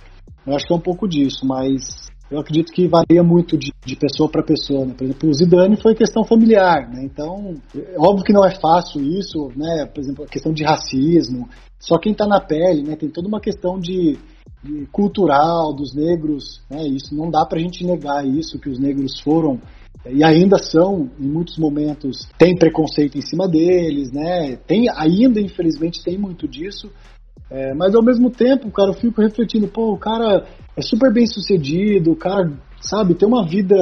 Eu acho que é um pouco disso, mas eu acredito que varia muito de, de pessoa para pessoa. Né? Por exemplo, o Zidane foi questão familiar, né? então é óbvio que não é fácil isso, né? Por exemplo, a questão de racismo. Só quem está na pele, né? Tem toda uma questão de, de cultural dos negros, né? Isso não dá para a gente negar isso que os negros foram e ainda são em muitos momentos tem preconceito em cima deles, né? Tem ainda infelizmente tem muito disso. É, mas ao mesmo tempo, cara, eu fico refletindo, pô, o cara é super bem sucedido, o cara, sabe, tem uma vida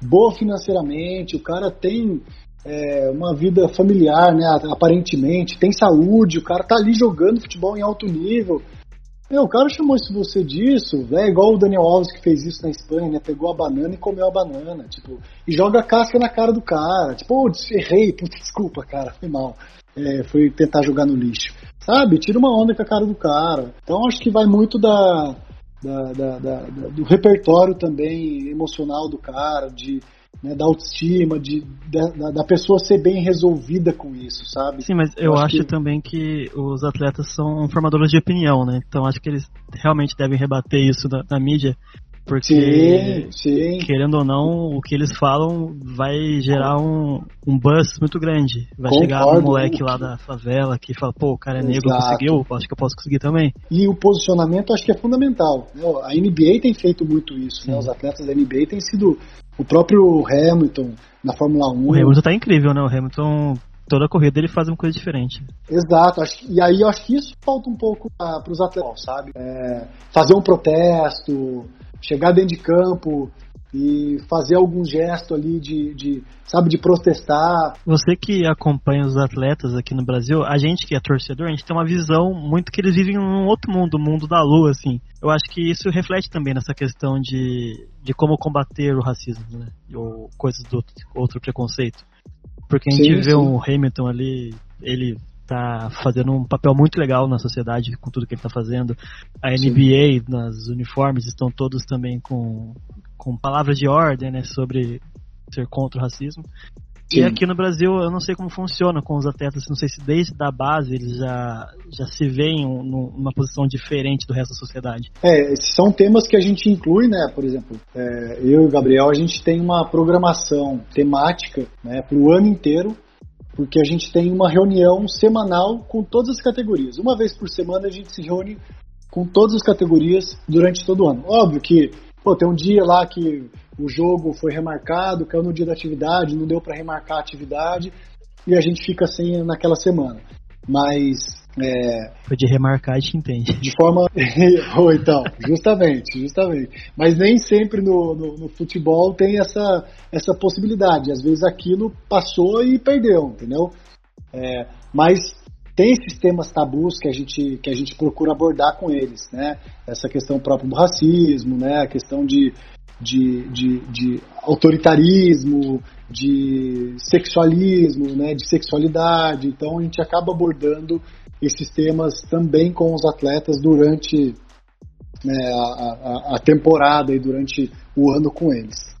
boa financeiramente, o cara tem é, uma vida familiar, né, aparentemente, tem saúde, o cara tá ali jogando futebol em alto nível. É, o cara chamou isso você disso, é igual o Daniel Alves que fez isso na Espanha, né? Pegou a banana e comeu a banana, tipo, e joga a casca na cara do cara. Tipo, oh, errei, *laughs* puta, desculpa, cara, foi mal. É, foi tentar jogar no lixo. Sabe? Tira uma onda com a cara do cara. Então acho que vai muito da, da, da, da do repertório também emocional do cara, de né, da autoestima, de, da, da, pessoa ser bem resolvida com isso, sabe? Sim, mas eu, eu acho, que... também que os atletas são formadores de opinião, né? Então acho que eles realmente devem rebater isso na, na mídia, porque, sim, sim. querendo ou não, o que eles falam vai gerar um, um buzz muito grande. Vai Concordo. chegar um moleque lá da favela que fala, pô, o cara é negro, Exato. conseguiu, acho que eu posso conseguir também. E o posicionamento acho que é fundamental. Né? A NBA tem feito muito isso, né? Os atletas da NBA têm sido o próprio Hamilton na Fórmula 1. O Hamilton tá incrível, né? O Hamilton toda corrida ele faz uma coisa diferente. Exato, e aí eu acho que isso falta um pouco para os atletas, sabe? É, fazer um protesto, chegar dentro de campo e fazer algum gesto ali de, de, sabe, de protestar. Você que acompanha os atletas aqui no Brasil, a gente que é torcedor, a gente tem uma visão muito que eles vivem num outro mundo, o mundo da lua, assim. Eu acho que isso reflete também nessa questão de, de como combater o racismo, né? Ou coisas do outro, outro preconceito. Porque a gente sim, vê sim. o Hamilton ali, ele tá fazendo um papel muito legal na sociedade com tudo que ele está fazendo. A NBA, Sim. nas uniformes, estão todos também com, com palavras de ordem, né, sobre ser contra o racismo. Sim. E aqui no Brasil, eu não sei como funciona com os atletas, não sei se desde a base eles já, já se veem numa posição diferente do resto da sociedade. É, são temas que a gente inclui, né? Por exemplo, é, eu e o Gabriel, a gente tem uma programação temática né, para o ano inteiro porque a gente tem uma reunião semanal com todas as categorias. Uma vez por semana a gente se reúne com todas as categorias durante todo o ano. Óbvio que pô, tem um dia lá que o jogo foi remarcado, caiu no dia da atividade, não deu para remarcar a atividade e a gente fica assim naquela semana. Mas é, Foi de remarcar, a gente entende. De forma. *laughs* Ou então, justamente, justamente. Mas nem sempre no, no, no, futebol tem essa, essa possibilidade. Às vezes aquilo passou e perdeu, entendeu? É, mas tem esses temas tabus que a gente que a gente procura abordar com eles, né? Essa questão própria do racismo, né? A questão de, de, de, de autoritarismo, de sexualismo, né? De sexualidade. Então a gente acaba abordando esses temas também com os atletas durante né, a, a, a temporada e durante o ano com eles.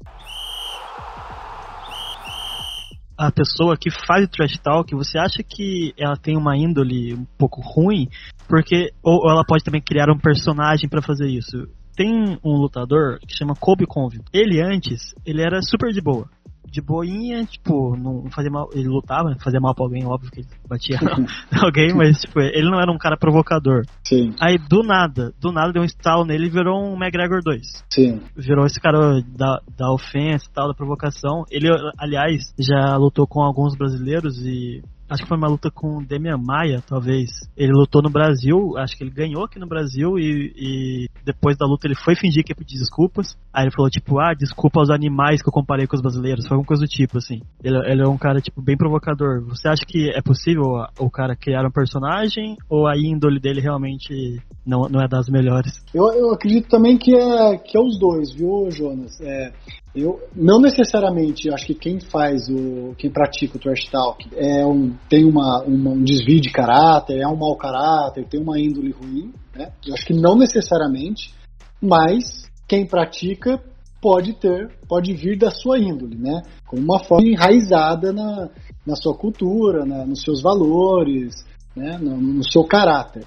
a pessoa que faz o trash talk, você acha que ela tem uma índole um pouco ruim? Porque ou ela pode também criar um personagem para fazer isso. Tem um lutador que chama Kobe Convin. Ele antes, ele era super de boa de boinha, tipo, não fazia mal, ele lutava, fazia mal pra alguém, óbvio que ele batia *laughs* alguém, mas tipo, ele não era um cara provocador. Sim. Aí do nada, do nada deu um estalo nele e virou um McGregor 2. Sim. Virou esse cara da, da ofensa e tal, da provocação. Ele, aliás, já lutou com alguns brasileiros e acho que foi uma luta com o Demian Maia, talvez. Ele lutou no Brasil, acho que ele ganhou aqui no Brasil e, e, depois da luta ele foi fingir que ia pedir desculpas. Aí ele falou, tipo, ah, desculpa aos animais que eu comparei com os brasileiros. Foi alguma coisa do tipo, assim. Ele, ele é um cara, tipo, bem provocador. Você acha que é possível o cara criar um personagem ou a índole dele realmente não, não é das melhores? Eu, eu acredito também que é, que é os dois, viu, Jonas? É, eu não necessariamente acho que quem faz o quem pratica o trash talk é um tem uma, uma, um desvio de caráter, é um mau caráter, tem uma índole ruim, né? Eu acho que não necessariamente, mas quem pratica pode ter, pode vir da sua índole, né? Com uma forma enraizada na, na sua cultura, na, nos seus valores, né? No, no seu caráter,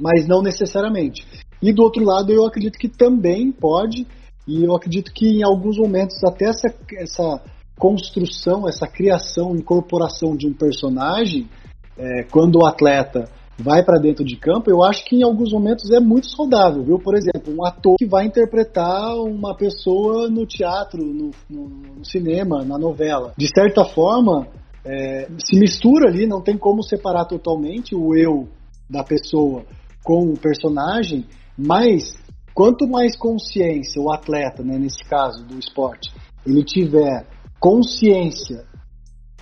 mas não necessariamente. E do outro lado, eu acredito que também pode e eu acredito que em alguns momentos até essa, essa construção, essa criação, incorporação de um personagem, é, quando o atleta vai para dentro de campo, eu acho que em alguns momentos é muito saudável, viu? Por exemplo, um ator que vai interpretar uma pessoa no teatro, no, no, no cinema, na novela. De certa forma, é, se mistura ali, não tem como separar totalmente o eu da pessoa com o personagem, mas quanto mais consciência o atleta, né, nesse caso do esporte, ele tiver consciência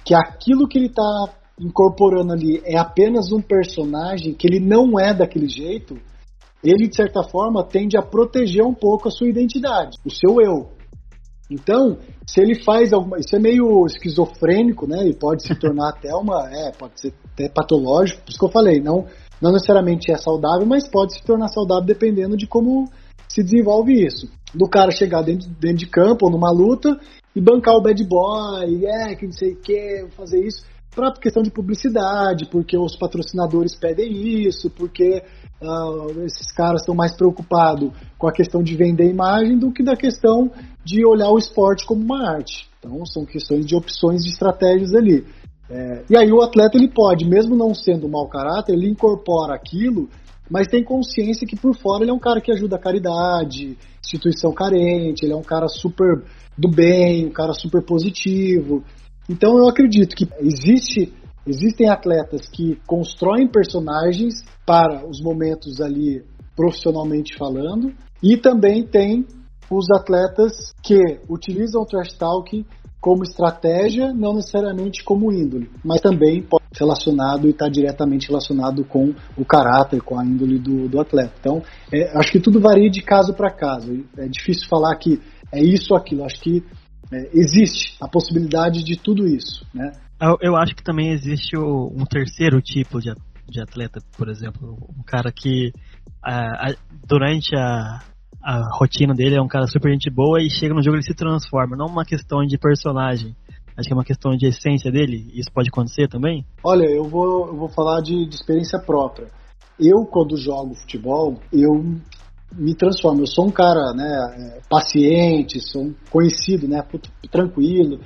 que aquilo que ele está incorporando ali é apenas um personagem, que ele não é daquele jeito, ele de certa forma tende a proteger um pouco a sua identidade, o seu eu. Então, se ele faz alguma. Isso é meio esquizofrênico, né? E pode se tornar *laughs* até uma. É, pode ser até patológico, por isso que eu falei, não, não necessariamente é saudável, mas pode se tornar saudável dependendo de como se desenvolve isso. Do cara chegar dentro, dentro de campo ou numa luta e bancar o bad boy, é, que não sei o que, fazer isso, para questão de publicidade, porque os patrocinadores pedem isso, porque uh, esses caras estão mais preocupados com a questão de vender imagem do que da questão de olhar o esporte como uma arte. Então são questões de opções de estratégias ali. É, e aí o atleta ele pode, mesmo não sendo um mau caráter, ele incorpora aquilo, mas tem consciência que por fora ele é um cara que ajuda a caridade, instituição carente, ele é um cara super do bem, um cara super positivo. Então eu acredito que existe, existem atletas que constroem personagens para os momentos ali profissionalmente falando, e também tem os atletas que utilizam o trash talk como estratégia, não necessariamente como índole, mas também pode ser relacionado e está diretamente relacionado com o caráter, com a índole do, do atleta. Então, é, acho que tudo varia de caso para caso. É difícil falar que é isso ou aquilo. Acho que é, existe a possibilidade de tudo isso, né? Eu, eu acho que também existe o, um terceiro tipo de, de atleta, por exemplo, um cara que a, a, durante a, a rotina dele é um cara super gente boa e chega no jogo ele se transforma, não uma questão de personagem. Acho que é uma questão de essência dele. Isso pode acontecer também? Olha, eu vou, eu vou falar de, de experiência própria. Eu, quando jogo futebol, eu me transformo. Eu sou um cara, né, é, paciente, sou um conhecido, né, tranquilo,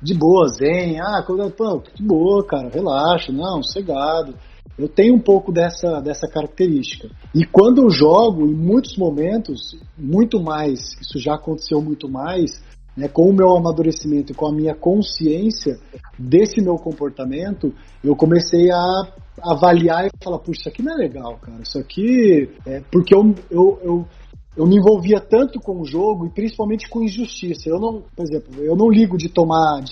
de boa, zen. Ah, pô, de boa, cara, relaxa, não, sossegado. Eu tenho um pouco dessa, dessa característica. E quando eu jogo, em muitos momentos, muito mais, isso já aconteceu muito mais, né, com o meu amadurecimento e com a minha consciência desse meu comportamento, eu comecei a avaliar e falar, puxa, isso aqui não é legal, cara. Isso aqui. É, porque eu, eu, eu, eu me envolvia tanto com o jogo e principalmente com injustiça. Eu não, por exemplo, eu não ligo de tomar.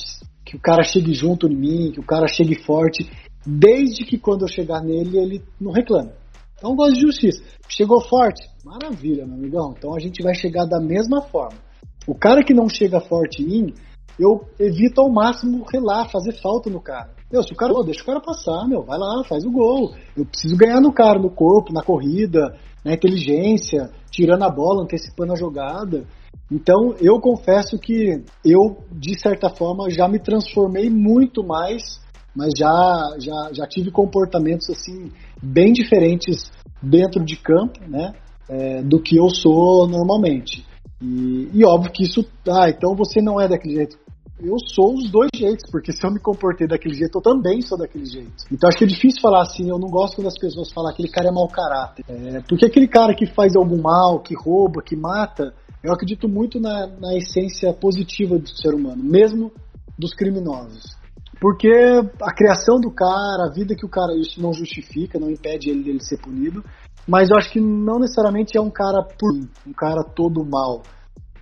Que o cara chegue junto em mim, que o cara chegue forte, desde que quando eu chegar nele, ele não reclama. Então eu gosto de justiça. Chegou forte? Maravilha, meu amigão. Então a gente vai chegar da mesma forma. O cara que não chega forte em eu evito ao máximo relar, fazer falta no cara. Meu, se o cara, oh, deixa o cara passar, meu, vai lá, faz o gol. Eu preciso ganhar no cara, no corpo, na corrida, na inteligência, tirando a bola, antecipando a jogada. Então, eu confesso que eu, de certa forma, já me transformei muito mais, mas já, já, já tive comportamentos assim bem diferentes dentro de campo, né, é, do que eu sou normalmente. E, e óbvio que isso, ah, então você não é daquele jeito eu sou os dois jeitos, porque *laughs* se eu me comportei daquele jeito, eu também sou daquele jeito. Então acho que é difícil falar assim, eu não gosto quando as pessoas falam que aquele cara é mau caráter. É, porque aquele cara que faz algum mal, que rouba, que mata, eu acredito muito na, na essência positiva do ser humano, mesmo dos criminosos. Porque a criação do cara, a vida que o cara, isso não justifica, não impede ele dele ser punido, mas eu acho que não necessariamente é um cara por um cara todo mal.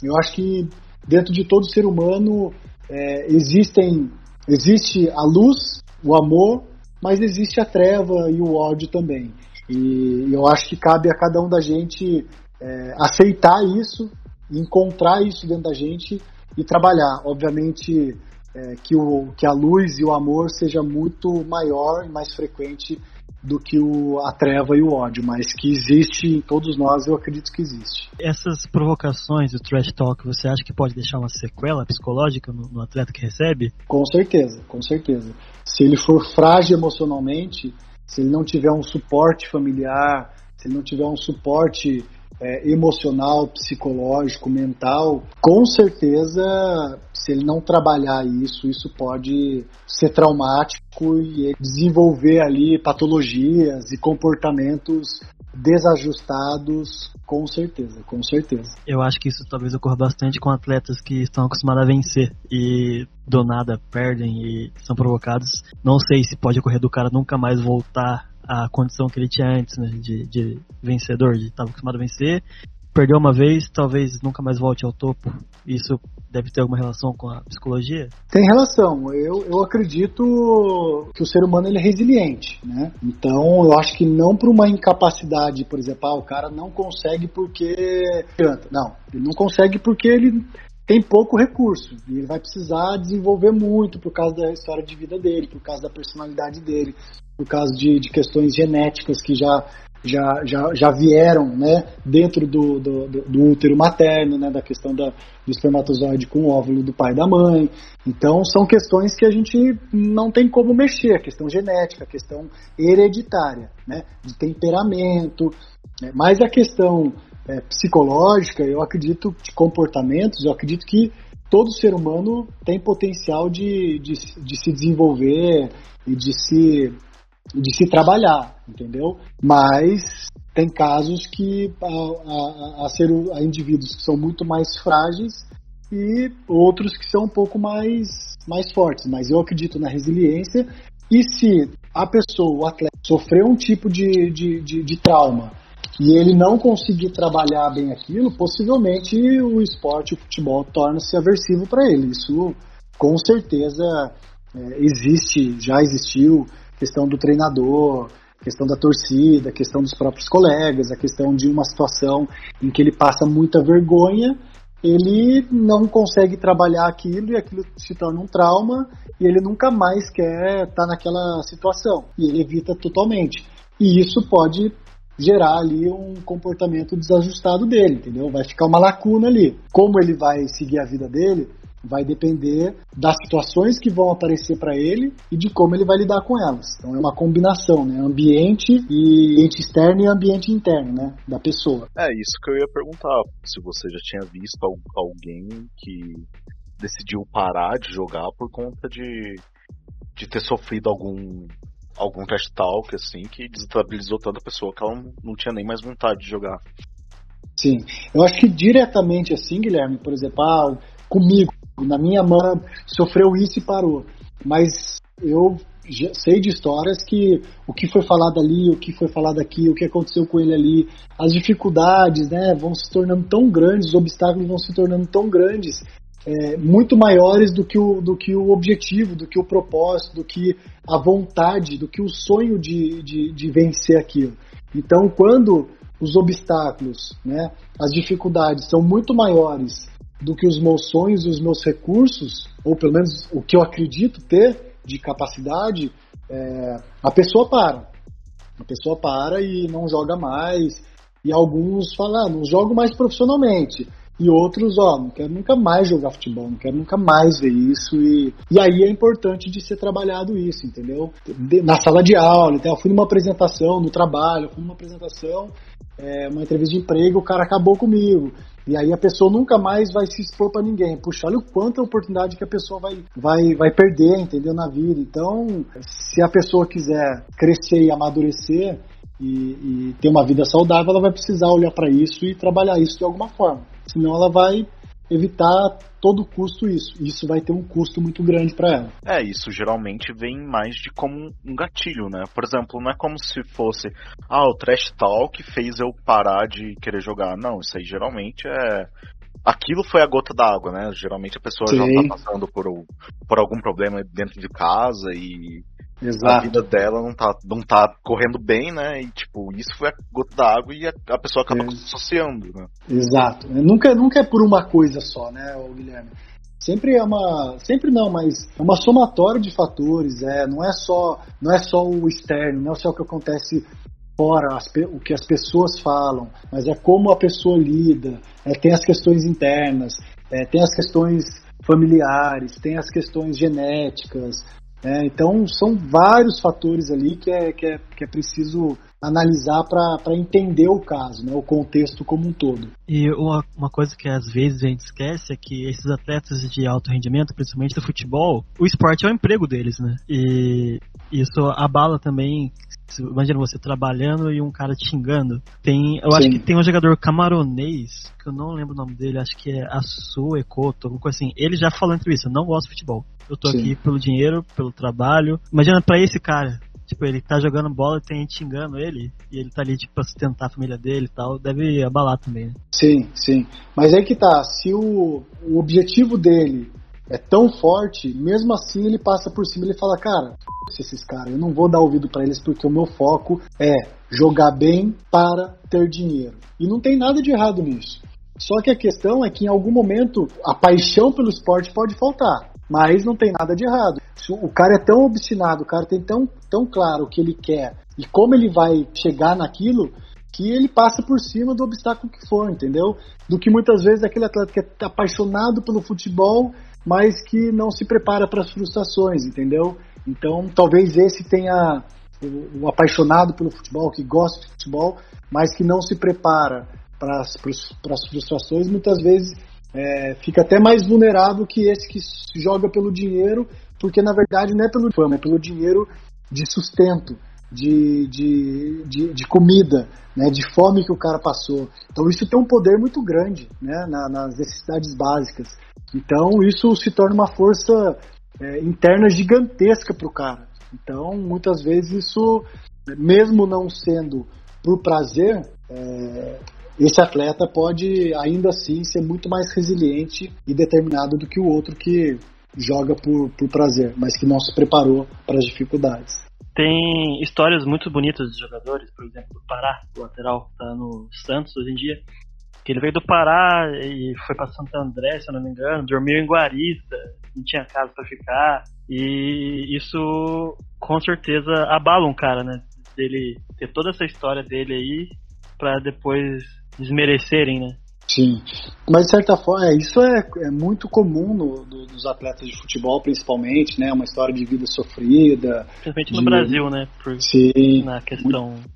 Eu acho que dentro de todo ser humano é, existem existe a luz, o amor, mas existe a treva e o ódio também. E eu acho que cabe a cada um da gente é, aceitar isso, encontrar isso dentro da gente e trabalhar. Obviamente é, que, o, que a luz e o amor seja muito maior e mais frequente do que o, a treva e o ódio, mas que existe em todos nós, eu acredito que existe. Essas provocações, o trash talk, você acha que pode deixar uma sequela psicológica no, no atleta que recebe? Com certeza, com certeza. Se ele for frágil emocionalmente, se ele não tiver um suporte familiar, se ele não tiver um suporte é, emocional, psicológico, mental, com certeza, se ele não trabalhar isso, isso pode ser traumático e desenvolver ali patologias e comportamentos desajustados, com certeza, com certeza. Eu acho que isso talvez ocorra bastante com atletas que estão acostumados a vencer e do nada perdem e são provocados. Não sei se pode ocorrer do cara nunca mais voltar a condição que ele tinha antes, né, de, de vencedor, de estar acostumado a vencer, perdeu uma vez, talvez nunca mais volte ao topo. Isso deve ter alguma relação com a psicologia? Tem relação. Eu, eu acredito que o ser humano ele é resiliente, né? Então eu acho que não por uma incapacidade, por exemplo, ah, o cara não consegue porque. Não, ele não consegue porque ele tem pouco recurso e ele vai precisar desenvolver muito por causa da história de vida dele, por causa da personalidade dele, por causa de, de questões genéticas que já já, já, já vieram né, dentro do, do, do, útero materno, né, da questão da, do espermatozoide com o óvulo do pai e da mãe. Então, são questões que a gente não tem como mexer, questão genética, questão hereditária, né, de temperamento. Né, mas a questão é, psicológica, eu acredito, de comportamentos, eu acredito que todo ser humano tem potencial de, de, de se desenvolver e de se de se trabalhar, entendeu? Mas tem casos que a, a, a, ser, a indivíduos que são muito mais frágeis e outros que são um pouco mais, mais fortes. Mas eu acredito na resiliência e se a pessoa, o atleta, sofreu um tipo de, de, de, de trauma e ele não conseguir trabalhar bem aquilo, possivelmente o esporte, o futebol, torna-se aversivo para ele. Isso com certeza é, existe, já existiu questão do treinador, questão da torcida, questão dos próprios colegas, a questão de uma situação em que ele passa muita vergonha, ele não consegue trabalhar aquilo e aquilo se torna um trauma e ele nunca mais quer estar naquela situação e ele evita totalmente. E isso pode gerar ali um comportamento desajustado dele, entendeu? Vai ficar uma lacuna ali. Como ele vai seguir a vida dele, vai depender das situações que vão aparecer para ele e de como ele vai lidar com elas. Então é uma combinação, né? Ambiente e ambiente externo e ambiente interno, né? Da pessoa. É isso que eu ia perguntar. Se você já tinha visto alguém que decidiu parar de jogar por conta de, de ter sofrido algum algum trash talk assim que desestabilizou tanta pessoa que ela não, tinha nem mais vontade de jogar. Sim, eu acho que diretamente assim, Guilherme, por exemplo, ah, comigo, na minha mão sofreu isso e parou. Mas eu sei de histórias que o que foi falado ali, o que foi falado aqui, o que aconteceu com ele ali, as dificuldades, né, vão se tornando tão grandes, os obstáculos vão se tornando tão grandes, é, muito maiores do que, o, do que o objetivo, do que o propósito, do que a vontade, do que o sonho de, de, de vencer aquilo. Então, quando os obstáculos, né, as dificuldades são muito maiores do que os meus sonhos e os meus recursos, ou pelo menos o que eu acredito ter de capacidade, é, a pessoa para. A pessoa para e não joga mais. E alguns falam, ah, não jogo mais profissionalmente. E outros, ó, não quero nunca mais jogar futebol, não quero nunca mais ver isso. E, e aí é importante de ser trabalhado isso, entendeu? De, na sala de aula, então, eu fui numa apresentação no trabalho, eu fui numa apresentação, é, uma entrevista de emprego, o cara acabou comigo. E aí a pessoa nunca mais vai se expor para ninguém. Puxa, olha o quanto é oportunidade que a pessoa vai, vai, vai perder, entendeu? Na vida. Então, se a pessoa quiser crescer e amadurecer e, e ter uma vida saudável, ela vai precisar olhar para isso e trabalhar isso de alguma forma. Senão ela vai evitar todo custo isso. Isso vai ter um custo muito grande para ela. É, isso geralmente vem mais de como um gatilho, né? Por exemplo, não é como se fosse, ah, o trash talk fez eu parar de querer jogar. Não, isso aí geralmente é aquilo foi a gota d'água, né? Geralmente a pessoa Sim. já tá passando por, por algum problema dentro de casa e Exato. a vida dela não tá, não tá correndo bem, né? E tipo, isso foi a gota d'água e a, a, pessoa acaba é. se associando, né? Exato. Nunca, nunca é por uma coisa só, né, Guilherme? Sempre é uma, sempre não, mas é uma somatória de fatores, é, não é só, não é só o externo, não é só o que acontece fora, as, o que as pessoas falam, mas é como a pessoa lida, é, tem as questões internas, é, tem as questões familiares, tem as questões genéticas, é, então, são vários fatores ali que é, que é, que é preciso analisar para entender o caso, né, o contexto como um todo. E uma, uma coisa que às vezes a gente esquece é que esses atletas de alto rendimento, principalmente do futebol, o esporte é o emprego deles, né? E isso abala também imagina você trabalhando e um cara te xingando. Tem, eu Sim. acho que tem um jogador camaronês, que eu não lembro o nome dele, acho que é Asu Ekoto, alguma coisa assim. Ele já falou entre isso, eu não gosto de futebol. Eu tô Sim. aqui pelo dinheiro, pelo trabalho. Imagina para esse cara, tipo, ele tá jogando bola e tem gente xingando ele, e ele tá ali, tipo, pra sustentar a família dele e tal, deve abalar também, né? Sim, sim. Mas aí que tá, se o, o objetivo dele é tão forte, mesmo assim ele passa por cima e ele fala, cara, esses caras, eu não vou dar ouvido para eles porque o meu foco é jogar bem para ter dinheiro. E não tem nada de errado nisso. Só que a questão é que em algum momento a paixão pelo esporte pode faltar. Mas não tem nada de errado. O cara é tão obstinado, o cara tem tão, tão claro o que ele quer e como ele vai chegar naquilo, que ele passa por cima do obstáculo que for, entendeu? Do que muitas vezes aquele atleta que é apaixonado pelo futebol, mas que não se prepara para as frustrações, entendeu? Então, talvez esse tenha o, o apaixonado pelo futebol, que gosta de futebol, mas que não se prepara para as frustrações, muitas vezes é, fica até mais vulnerável que esse que joga pelo dinheiro, porque na verdade não é pelo fama, é pelo dinheiro de sustento de, de, de, de, comida, né, de fome que o cara passou. Então isso tem um poder muito grande né, na, nas necessidades básicas. Então isso se torna uma força é, interna gigantesca para o cara. Então muitas vezes isso, mesmo não sendo por prazer, é, esse atleta pode ainda assim ser muito mais resiliente e determinado do que o outro que joga por, por prazer, mas que não se preparou para as dificuldades. Tem histórias muito bonitas de jogadores, por exemplo, o Pará, o lateral, tá no Santos hoje em dia, que ele veio do Pará e foi para Santo André, se eu não me engano, dormiu em Guarita, não tinha casa para ficar, e isso com certeza abala um cara, né? Dele ter toda essa história dele aí para depois desmerecerem, né? Sim, mas de certa forma, é, isso é, é muito comum no, do, dos atletas de futebol, principalmente, né? Uma história de vida sofrida. Principalmente de... no Brasil, né? Por, Sim. Na questão muito...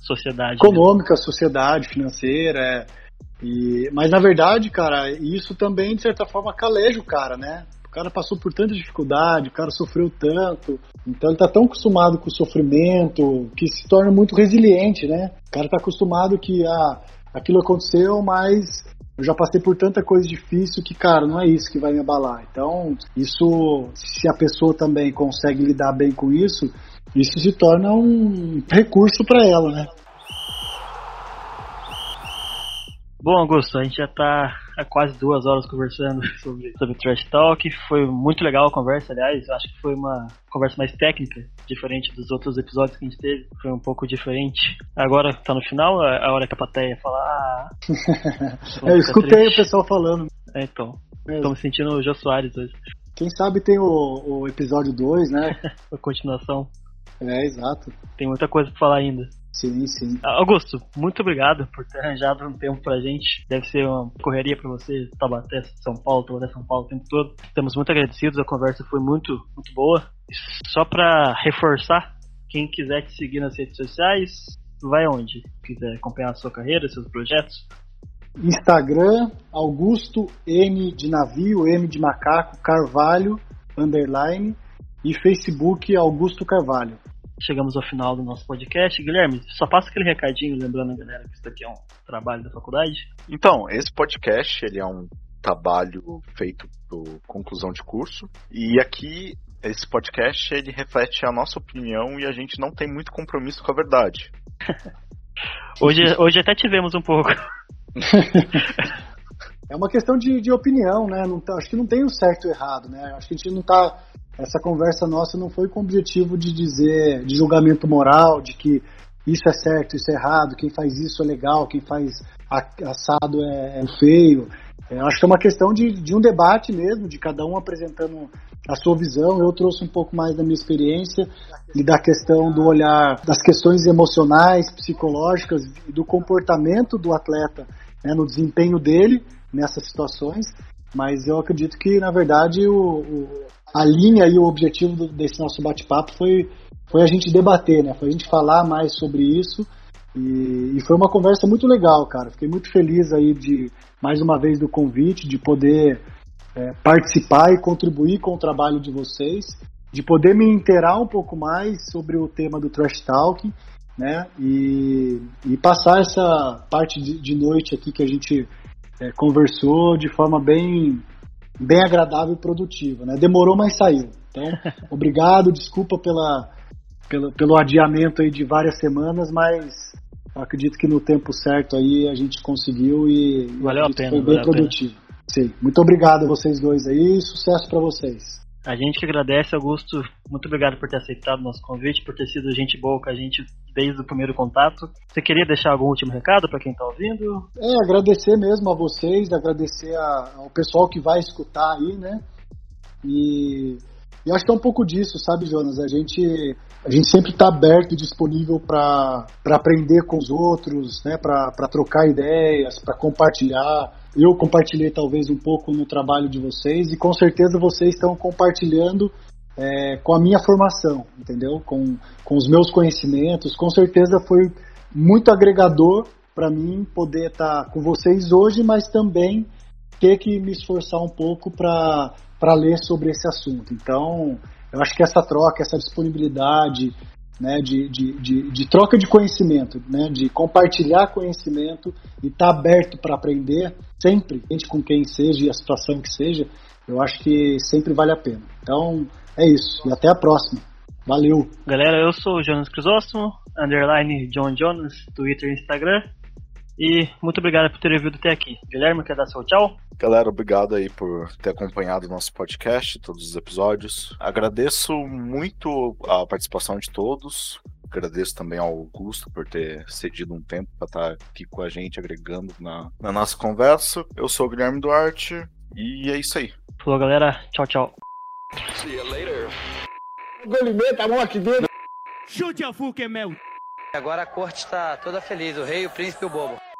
sociedade. Econômica, mesmo. sociedade, financeira. É. E, mas na verdade, cara, isso também, de certa forma, caleja o cara, né? O cara passou por tanta dificuldade, o cara sofreu tanto, então ele tá tão acostumado com o sofrimento que se torna muito resiliente, né? O cara tá acostumado que, ah, aquilo aconteceu, mas eu já passei por tanta coisa difícil que, cara, não é isso que vai me abalar. Então, isso, se a pessoa também consegue lidar bem com isso, isso se torna um recurso para ela, né? Bom, Augusto, a gente já está há quase duas horas conversando sobre, sobre Trash Talk. Foi muito legal a conversa, aliás. Acho que foi uma conversa mais técnica, diferente dos outros episódios que a gente teve. Foi um pouco diferente. Agora está no final, a hora que a plateia falar. Ah, *laughs* eu escutei triste. o pessoal falando. É, então. Estou me sentindo o Jô Soares hoje. Quem sabe tem o, o episódio 2, né? *laughs* a continuação. É, exato. Tem muita coisa para falar ainda. Sim, sim. Augusto, muito obrigado por ter arranjado um tempo pra gente. Deve ser uma correria pra você, Tabaté, São Paulo, Tabaté, São Paulo o tempo todo. Estamos muito agradecidos, a conversa foi muito, muito boa. Só pra reforçar, quem quiser te seguir nas redes sociais, vai onde? Quiser acompanhar a sua carreira, seus projetos? Instagram, Augusto M de navio, M de macaco, Carvalho, underline, e Facebook, Augusto Carvalho chegamos ao final do nosso podcast. Guilherme, só passa aquele recadinho lembrando a galera que isso daqui é um trabalho da faculdade. Então, esse podcast ele é um trabalho feito por conclusão de curso e aqui esse podcast ele reflete a nossa opinião e a gente não tem muito compromisso com a verdade. *laughs* hoje, hoje até tivemos um pouco. *laughs* é uma questão de, de opinião, né? Não tá, acho que não tem o certo e o errado, né? Acho que a gente não está essa conversa nossa não foi com o objetivo de dizer, de julgamento moral, de que isso é certo, isso é errado, quem faz isso é legal, quem faz assado é, é feio. É, acho que é uma questão de, de um debate mesmo, de cada um apresentando a sua visão. Eu trouxe um pouco mais da minha experiência e da questão do olhar das questões emocionais, psicológicas do comportamento do atleta né, no desempenho dele nessas situações. Mas eu acredito que, na verdade, o, o, a linha e o objetivo do, desse nosso bate-papo foi, foi a gente debater, né? Foi a gente falar mais sobre isso. E, e, foi uma conversa muito legal, cara. Fiquei muito feliz aí de, mais uma vez, do convite, de poder é, participar e contribuir com o trabalho de vocês, de poder me inteirar um pouco mais sobre o tema do Trash Talk, né? E, e passar essa parte de, de noite aqui que a gente é, conversou de forma bem, bem agradável e produtiva. Né? Demorou, mas saiu. Então, *laughs* obrigado, desculpa pela, pelo, pelo adiamento aí de várias semanas, mas acredito que no tempo certo aí a gente conseguiu e valeu a pena, foi bem produtivo. Sim, muito obrigado a vocês dois aí, sucesso para vocês. A gente agradece, Augusto. Muito obrigado por ter aceitado o nosso convite, por ter sido gente boa com a gente desde o primeiro contato. Você queria deixar algum último recado para quem está ouvindo? É, agradecer mesmo a vocês, agradecer a, ao pessoal que vai escutar aí, né? E, e acho que é um pouco disso, sabe, Jonas? A gente, a gente sempre está aberto e disponível para aprender com os outros, né? para trocar ideias, para compartilhar eu compartilhei talvez um pouco no trabalho de vocês e com certeza vocês estão compartilhando é, com a minha formação, entendeu? Com, com os meus conhecimentos. Com certeza foi muito agregador para mim poder estar tá com vocês hoje, mas também ter que me esforçar um pouco para ler sobre esse assunto. Então, eu acho que essa troca, essa disponibilidade, né, de, de, de, de, troca de conhecimento, né, de compartilhar conhecimento e estar tá aberto para aprender sempre, com quem seja e a situação que seja, eu acho que sempre vale a pena. Então é isso, e até a próxima. Valeu! Galera, eu sou o Jonas Crisóstomo, underline John Jonas, Twitter e Instagram. E muito obrigado por ter vindo até aqui. Guilherme, quer dar seu tchau? Galera, obrigado aí por ter acompanhado o nosso podcast, todos os episódios. Agradeço muito a participação de todos. Agradeço também ao Augusto por ter cedido um tempo para estar aqui com a gente, agregando na, na nossa conversa. Eu sou o Guilherme Duarte e é isso aí. Falou, galera. Tchau, tchau. See you later. Golimeta, a mão aqui dentro. Chute a Fuca, meu. Agora a corte está toda feliz, o rei, o príncipe e o bobo.